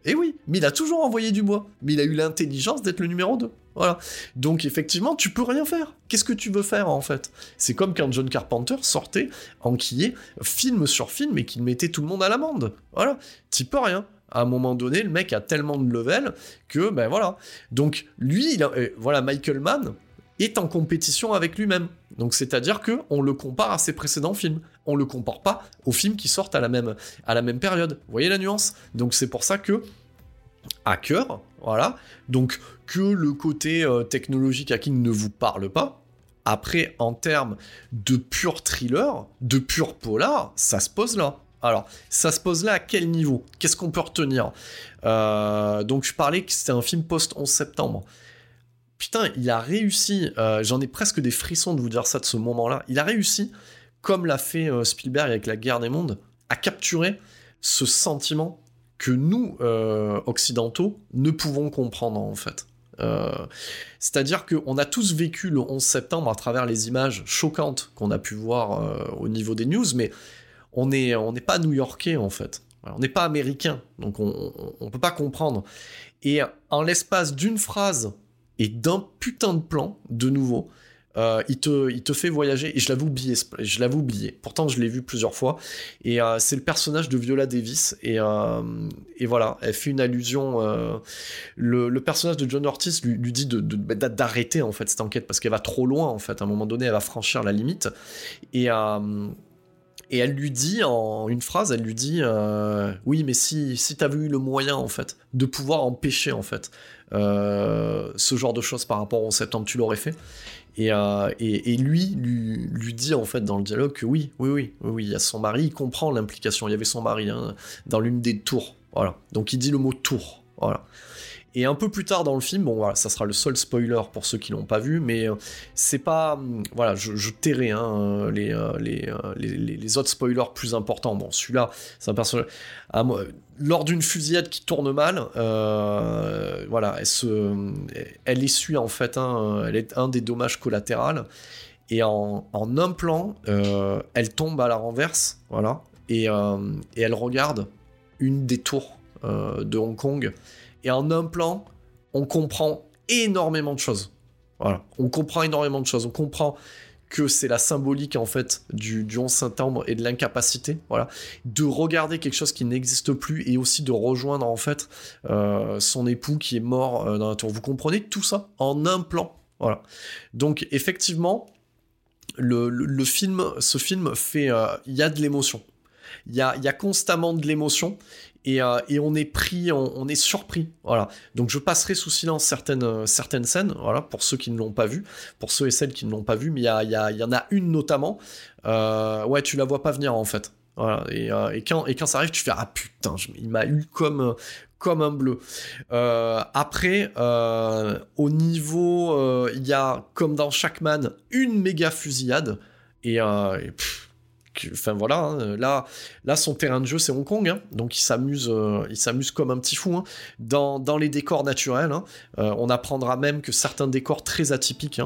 Et eh oui, mais il a toujours envoyé du bois. Mais il a eu l'intelligence d'être le numéro 2. Voilà. Donc effectivement, tu peux rien faire. Qu'est-ce que tu veux faire en fait? C'est comme quand John Carpenter sortait enquillé film sur film et qu'il mettait tout le monde à l'amende. Voilà. Tu peux rien. À un moment donné, le mec a tellement de level que ben voilà. Donc lui, euh, voilà Michael Mann, est en compétition avec lui-même. Donc c'est-à-dire que on le compare à ses précédents films. On le compare pas aux films qui sortent à la même, à la même période. Vous voyez la nuance? Donc c'est pour ça que hacker, voilà, donc que le côté euh, technologique hacking ne vous parle pas. Après, en termes de pur thriller, de pur polar, ça se pose là. Alors, ça se pose là à quel niveau? Qu'est-ce qu'on peut retenir? Euh, Donc, je parlais que c'était un film post-11 septembre putain, il a réussi, euh, j'en ai presque des frissons de vous dire ça de ce moment-là, il a réussi, comme l'a fait euh, Spielberg avec La guerre des mondes, à capturer ce sentiment que nous, euh, occidentaux, ne pouvons comprendre en fait. C'est-à-dire qu'on a tous vécu le 11 septembre à travers les images choquantes qu'on a pu voir au niveau des news, mais on n'est on pas new-yorkais en fait. On n'est pas américain, donc on ne peut pas comprendre. Et en l'espace d'une phrase et d'un putain de plan, de nouveau. Euh, il, te, il te fait voyager, et je l'avais oublié, je l'avais oublié. Pourtant, je l'ai vu plusieurs fois. Et euh, c'est le personnage de Viola Davis. Et, euh, et voilà, elle fait une allusion. Le, personnage de John Ortiz lui, lui dit bah, d'arrêter de, en fait cette enquête parce qu'elle va trop loin en fait. À un moment donné, elle va franchir la limite. Et et elle lui dit en une phrase, elle lui dit oui, mais si si t'avais eu le moyen en fait de pouvoir empêcher en fait euh, ce genre de choses par rapport au septembre, tu l'aurais fait. Euh, et, et, lui, lui, lui dit en fait dans le dialogue que oui, oui, oui, oui, il y a son mari, il comprend l'implication. Il y avait son mari hein, dans l'une des tours, voilà. Donc il dit le mot tour, voilà. Et un peu plus tard dans le film, bon voilà, ça sera le seul spoiler pour ceux qui l'ont pas vu, mais euh, c'est pas, hum, voilà, je, je tairai hein, euh, euh, les, les, les, autres spoilers plus importants. Bon, celui-là, c'est un personnage. Ah, lors d'une fusillade qui tourne mal, voilà, elle, se, elle essuie en fait, hein, elle est un des dommages collatéraux. Et en, en un plan, elle tombe à la renverse, voilà, et, et elle regarde une des tours de Hong Kong et en un plan, on comprend énormément de choses. Voilà, on comprend énormément de choses. On comprend que c'est la symbolique en fait du, du 11 septembre et de l'incapacité, voilà, de regarder quelque chose qui n'existe plus et aussi de rejoindre en fait euh, son époux qui est mort euh, dans la tour. Vous comprenez tout ça en un plan, voilà. Donc effectivement, le, film, ce film fait, euh, il y a de l'émotion. Il y a, constamment de l'émotion euh, et, on est pris, on, est surpris. Voilà. Donc je passerai sous silence certaines, euh, certaines scènes, voilà, pour ceux qui ne l'ont pas vu, pour ceux et celles qui ne l'ont pas vu, mais il y, a, y, y en a une notamment. Euh, ouais, tu la vois pas venir en fait. Voilà. Et, quand, et quand ça arrive, tu fais ah putain, il m'a eu comme comme un bleu. après, au niveau, il y a comme dans chaque man une méga fusillade et enfin voilà, hein, là, là son terrain de jeu c'est Hong Kong, hein. donc il s'amuse, euh, il comme un petit fou hein. dans, dans, les décors naturels. Euh, on apprendra même que certains décors très atypiques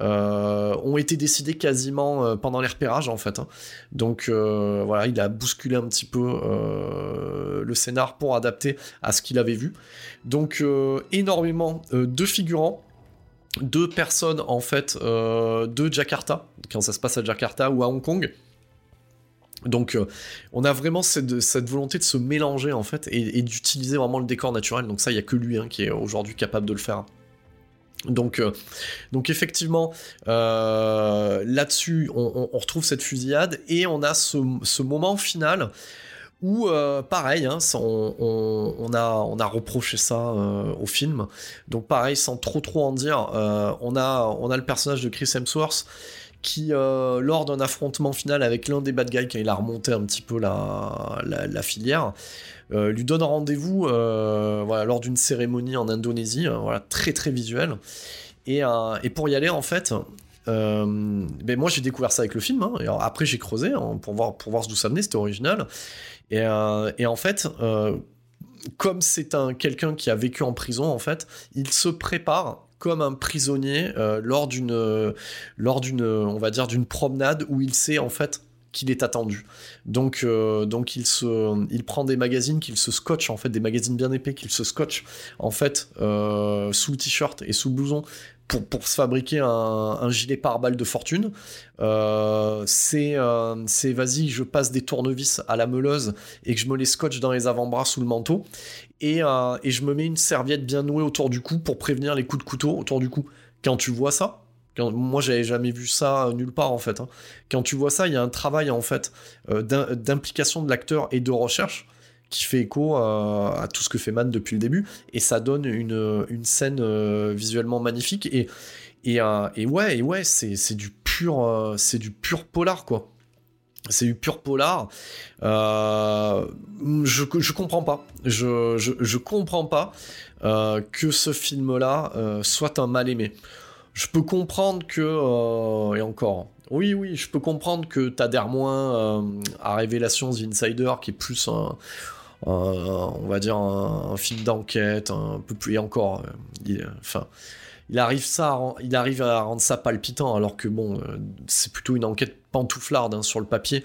euh, ont été décidés quasiment pendant les repérages en fait. Donc voilà, il a bousculé un petit peu le scénar pour adapter à ce qu'il avait vu. Donc énormément de figurants deux personnes en fait de Jakarta, quand ça se passe à Jakarta ou à Hong Kong, Donc on a vraiment cette, volonté de se mélanger en fait et, d'utiliser vraiment le décor naturel. Donc ça, il n'y a que lui hein, qui est aujourd'hui capable de le faire. Donc, donc effectivement, là-dessus, on, retrouve cette fusillade et on a ce, moment final où, euh, pareil, hein, on, a, reproché ça euh, au film. Donc, pareil, sans trop trop en dire, euh, on, a, on a le personnage de Chris Hemsworth qui, lors d'un affrontement final avec l'un des bad guys, quand il a remonté un petit peu la, filière, lui donne rendez-vous voilà, lors d'une cérémonie en Indonésie, hein, très très visuel. Et, pour y aller, en fait, ben moi j'ai découvert ça avec le film, hein, après j'ai creusé pour, voir, pour voir d'où ça venait, c'était original. Euh, et, en fait, euh, comme c'est un quelqu'un qui a vécu en prison, en fait, il se prépare comme un prisonnier euh, lors d'une, lors d'une, on va dire, d'une promenade où il sait en fait qu'il est attendu. Donc, donc il, se, il prend des magazines qu'il se scotche, en fait, des magazines bien épais qu'il se scotche, en fait, sous le t-shirt et sous le blouson pour, se fabriquer un, gilet pare-balles de fortune. Euh, euh, c'est vas-y, je passe des tournevis à la meuleuse et que je me les scotche dans les avant-bras sous le manteau. Et, euh, et, je me mets une serviette bien nouée autour du cou pour prévenir les coups de couteau autour du cou. Quand tu vois ça, quand, moi j'avais jamais vu ça nulle part en fait. Hein. Quand tu vois ça, il y a un travail en fait d'implication de l'acteur et de recherche qui fait écho à, tout ce que fait Man depuis le début, et ça donne une, scène euh, visuellement magnifique, et, et, euh, et ouais, et ouais c'est du pur euh, c'est du pur polar, quoi. C'est du pur polar. je, je comprends pas. Je, je, je comprends pas que ce film-là soit un mal aimé. Je peux comprendre que, et encore, oui, oui, je peux comprendre que t'adhères moins à Révélations Insider, qui est plus un, on va dire un, film d'enquête, un peu plus et encore, euh, il, enfin, il arrive ça, il arrive à rendre ça palpitant, alors que bon, euh, c'est plutôt une enquête pantouflarde hein, sur le papier.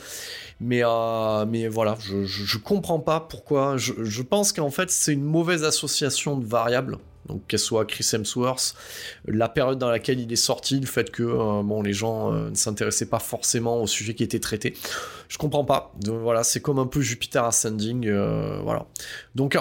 Mais, euh, mais voilà, je, je, comprends pas pourquoi. je pense qu'en fait, c'est une mauvaise association de variables donc qu'elle soit Chris Hemsworth, la période dans laquelle il est sorti, le fait que euh, bon, les gens euh, ne s'intéressaient pas forcément au sujet qui était traité. Je comprends pas. Donc, voilà, c'est comme un peu Jupiter Ascending. Euh, voilà. Donc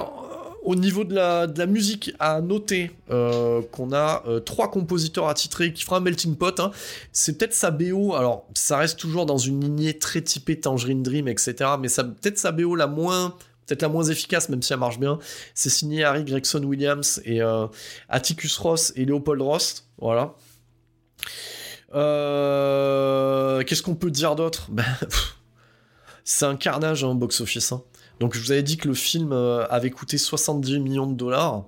au niveau de la, musique, à noter qu'on a trois compositeurs attitrés qui fera un melting pot. Hein. C'est peut-être sa BO, alors ça reste toujours dans une lignée très typée Tangerine Dream, etc. Mais peut-être sa BO la moins peut-être la moins efficace, même si elle marche bien. C'est signé Harry Gregson Williams et euh, Atticus Ross et Leopold Ross. Voilà. Euh, qu'est-ce qu'on peut dire d'autre? Ben, C'est un carnage, en hein, box-office. Hein. Donc, je vous avais dit que le film euh, avait coûté 70 millions de dollars.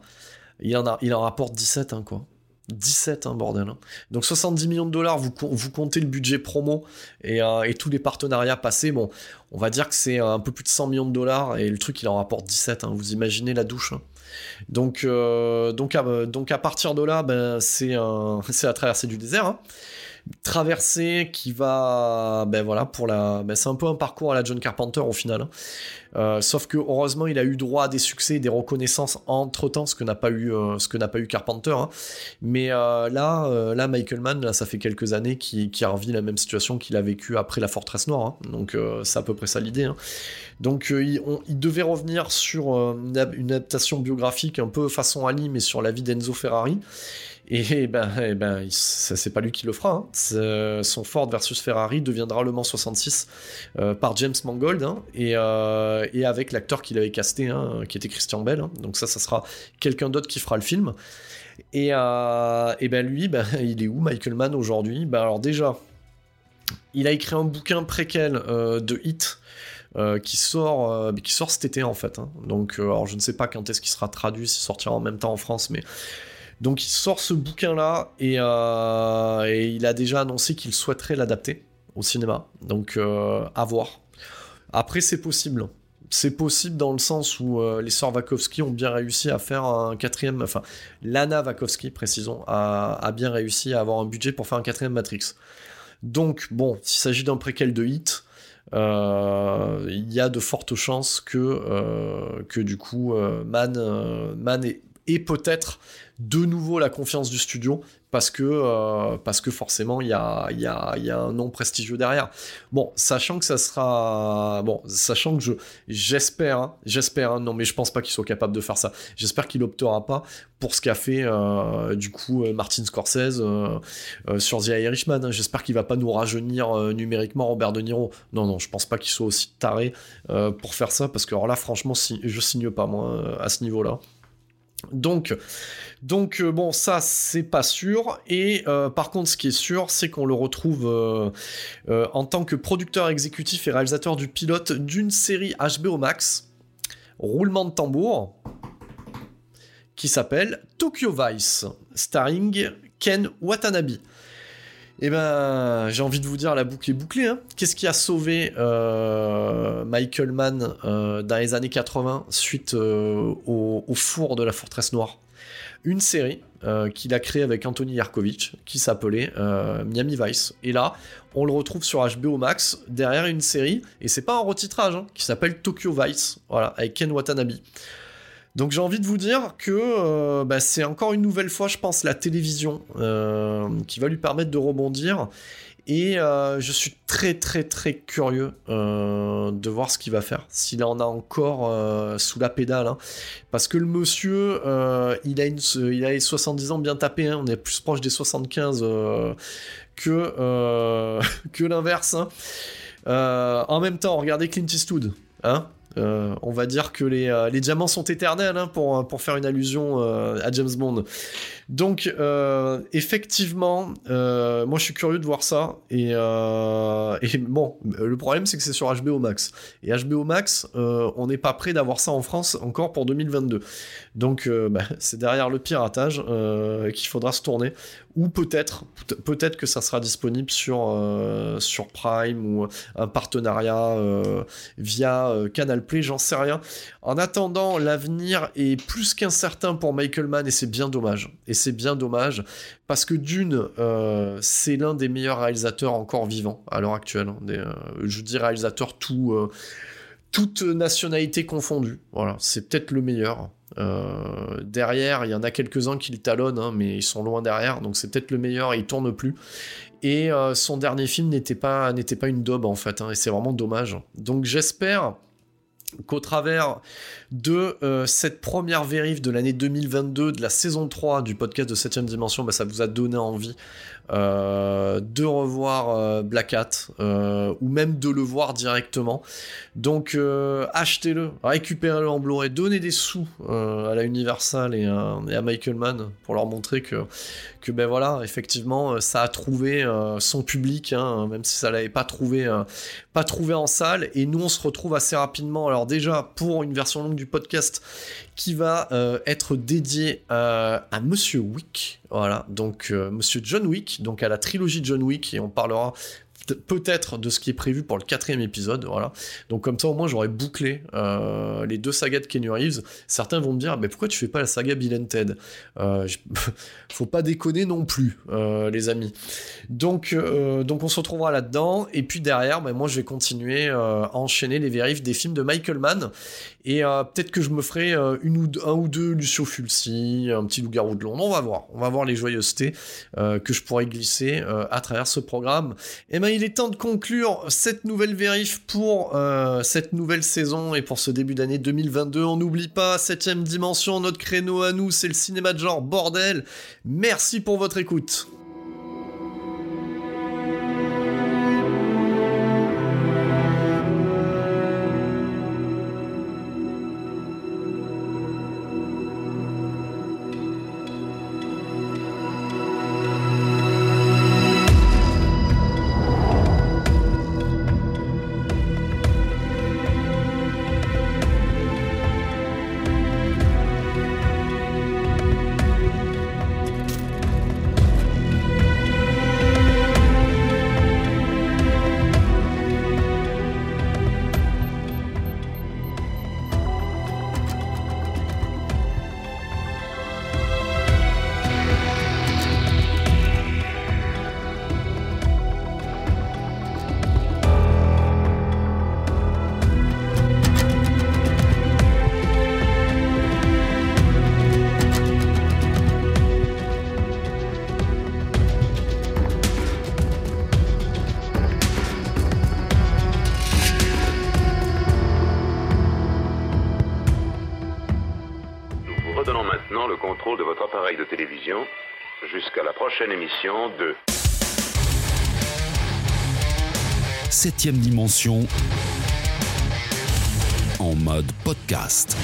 Il en, il en rapporte 17, hein, quoi. 17, hein, bordel. Hein. Donc 70 millions de dollars, vous, comptez le budget promo et, euh, et, tous les partenariats passés. Bon, on va dire que c'est un peu plus de 100 millions de dollars et le truc il en rapporte 17. Hein. Vous imaginez la douche. Donc, euh, donc, à, donc à partir de là, ben, c'est la traversée du désert traversée qui va ben voilà pour la ben c'est un peu un parcours à la John Carpenter au final euh, sauf que heureusement, il a eu droit à des succès, des reconnaissances entre temps, ce que n'a pas eu, euh, ce que n'a pas eu Carpenter. Hein. Mais euh, là, là, Michael Mann, là, ça fait quelques années qu'il a revu la même situation qu'il a vécu après la Forteresse Noire. Hein. Donc c'est à peu près ça l'idée. Hein. Donc il, devait revenir sur une, adaptation biographique un peu façon Ali, mais sur la vie d'Enzo Ferrari. Et ben, et ben ça c'est pas lui qui le fera. Hein. Son Ford versus Ferrari deviendra le Mans 66 euh, par James Mangold hein, et, euh, et, avec l'acteur qu'il avait casté, hein, qui était Christian Bell. Donc ça, ça sera quelqu'un d'autre qui fera le film. Et, euh, ben lui, ben, il est où Michael Mann aujourd'hui? Ben alors déjà, il a écrit un bouquin préquel de Hit. qui sort cet été en fait donc je ne sais pas quand est-ce qu'il sera traduit s'il sortira en même temps en France mais donc il sort ce bouquin-là euh, et, il a déjà annoncé qu'il souhaiterait l'adapter au cinéma. Donc euh, à voir. Après c'est possible. C'est possible dans le sens où euh, les sœurs ont bien réussi à faire un quatrième, enfin Lana Wachowski, précisons, a, bien réussi à avoir un budget pour faire un quatrième Matrix. Donc bon, s'il s'agit d'un préquel de hit, il y a de fortes chances que, du coup Man, Man est et peut-être de nouveau la confiance du studio parce que, euh, parce que forcément il y a, y, a, un nom prestigieux derrière. Bon, sachant que ça sera. Bon, sachant que je. J'espère, hein, j'espère, hein, non mais je pense pas qu'il soit capable de faire ça. J'espère qu'il optera pas pour ce qu'a fait euh, du coup euh, Martin Scorsese sur The Irishman. Hein. J'espère qu'il va pas nous rajeunir numériquement Robert De Niro. Non, non, je pense pas qu'il soit aussi taré pour faire ça parce que alors là, franchement, si, je signe pas moi à ce niveau-là. Donc, donc euh, bon, ça c'est pas sûr. Et euh, par contre, ce qui est sûr, c'est qu'on le retrouve euh, en tant que producteur exécutif et réalisateur du pilote d'une série HBO Max, roulement de tambour, qui s'appelle Tokyo Vice, starring Ken Watanabe. Eh ben, j'ai envie de vous dire, la boucle est bouclée. Hein. Qu'est-ce qui a sauvé Michael Mann dans les années 80 suite au, four de la forteresse noire? Une série euh, qu'il a créée avec Anthony Yarkovitch qui s'appelait euh, Miami Vice. Et là, on le retrouve sur HBO Max derrière une série, et c'est pas un retitrage, hein, qui s'appelle Tokyo Vice, voilà, avec Ken Watanabe. Donc j'ai envie de vous dire que euh, bah, c'est encore une nouvelle fois, je pense, la télévision qui va lui permettre de rebondir et euh, je suis très très très curieux euh, de voir ce qu'il va faire, s'il en a encore euh, sous la pédale. Hein. Parce que le monsieur, il, a une, il a 70 ans bien tapé, hein. on est plus proche des 75 que, l'inverse. Hein. en même temps, regardez Clint Eastwood. Euh, on va dire que les, euh, diamants sont éternels hein, pour, pour faire une allusion euh, à James Bond. Donc effectivement, moi je suis curieux de voir ça. Et, et bon, le problème c'est que c'est sur HBO Max. Et HBO Max, on n'est pas prêt d'avoir ça en France encore pour 2022. Donc bah, c'est derrière le piratage qu'il faudra se tourner ou peut-être peut-être que ça sera disponible sur euh, sur Prime ou un partenariat euh, via euh, Canal Play, j'en sais rien. En attendant, l'avenir est plus qu'incertain pour Michael Mann et c'est bien dommage. Et c'est bien dommage parce que d'une, c'est l'un des meilleurs réalisateurs encore vivants à l'heure actuelle. Hein. je dis réalisateur tout toute nationalité confondue. Voilà, c'est peut-être le meilleur. Euh, derrière, il y en a quelques-uns qui le talonnent, hein, mais ils sont loin derrière, donc c'est peut-être le meilleur, il tourne plus. Et euh, son dernier film n'était pas, pas une daube en fait, hein, et c'est vraiment dommage. Donc j'espère qu'au travers de euh, cette première vérif de l'année 2022, de la saison 3 du podcast de 7ème dimension, bah, ça vous a donné envie de revoir euh, Black Hat euh, ou même de le voir directement. Donc achetez-le, récupérez-le en Blu-ray, donnez des sous à la Universal et, à Michael Mann pour leur montrer que, que ben voilà, effectivement, ça a trouvé son public, hein, même si ça l'avait pas trouvé, pas trouvé en salle. Et nous, on se retrouve assez rapidement. Alors déjà pour une version longue du podcast qui va être dédiée à Monsieur Wick. Voilà, donc euh, Monsieur John Wick, donc à la trilogie John Wick, et on parlera peut-être de ce qui est prévu pour le quatrième épisode, voilà. Donc comme ça au moins j'aurais bouclé euh, les deux sagas de Kenny Reeves. Certains vont me dire, mais pourquoi tu fais pas la saga Bill and Ted? Euh, Faut pas déconner non plus, les amis. Donc donc on se retrouvera là-dedans. Et puis derrière, ben, moi je vais continuer à enchaîner les vérifs des films de Michael Mann. Et peut-être que je me ferai deux, un ou deux Lucio Fulci, un petit loup-garou de Londres. On va voir. On va voir les joyeusetés que je pourrais glisser à travers ce programme. Et ben, il est temps de conclure cette nouvelle vérif pour euh, cette nouvelle saison et pour ce début d'année 2022. On n'oublie pas, 7 dimension, notre créneau à nous, c'est le cinéma de genre, bordel. Merci pour votre écoute. Prochaine émission de Septième dimension en mode podcast.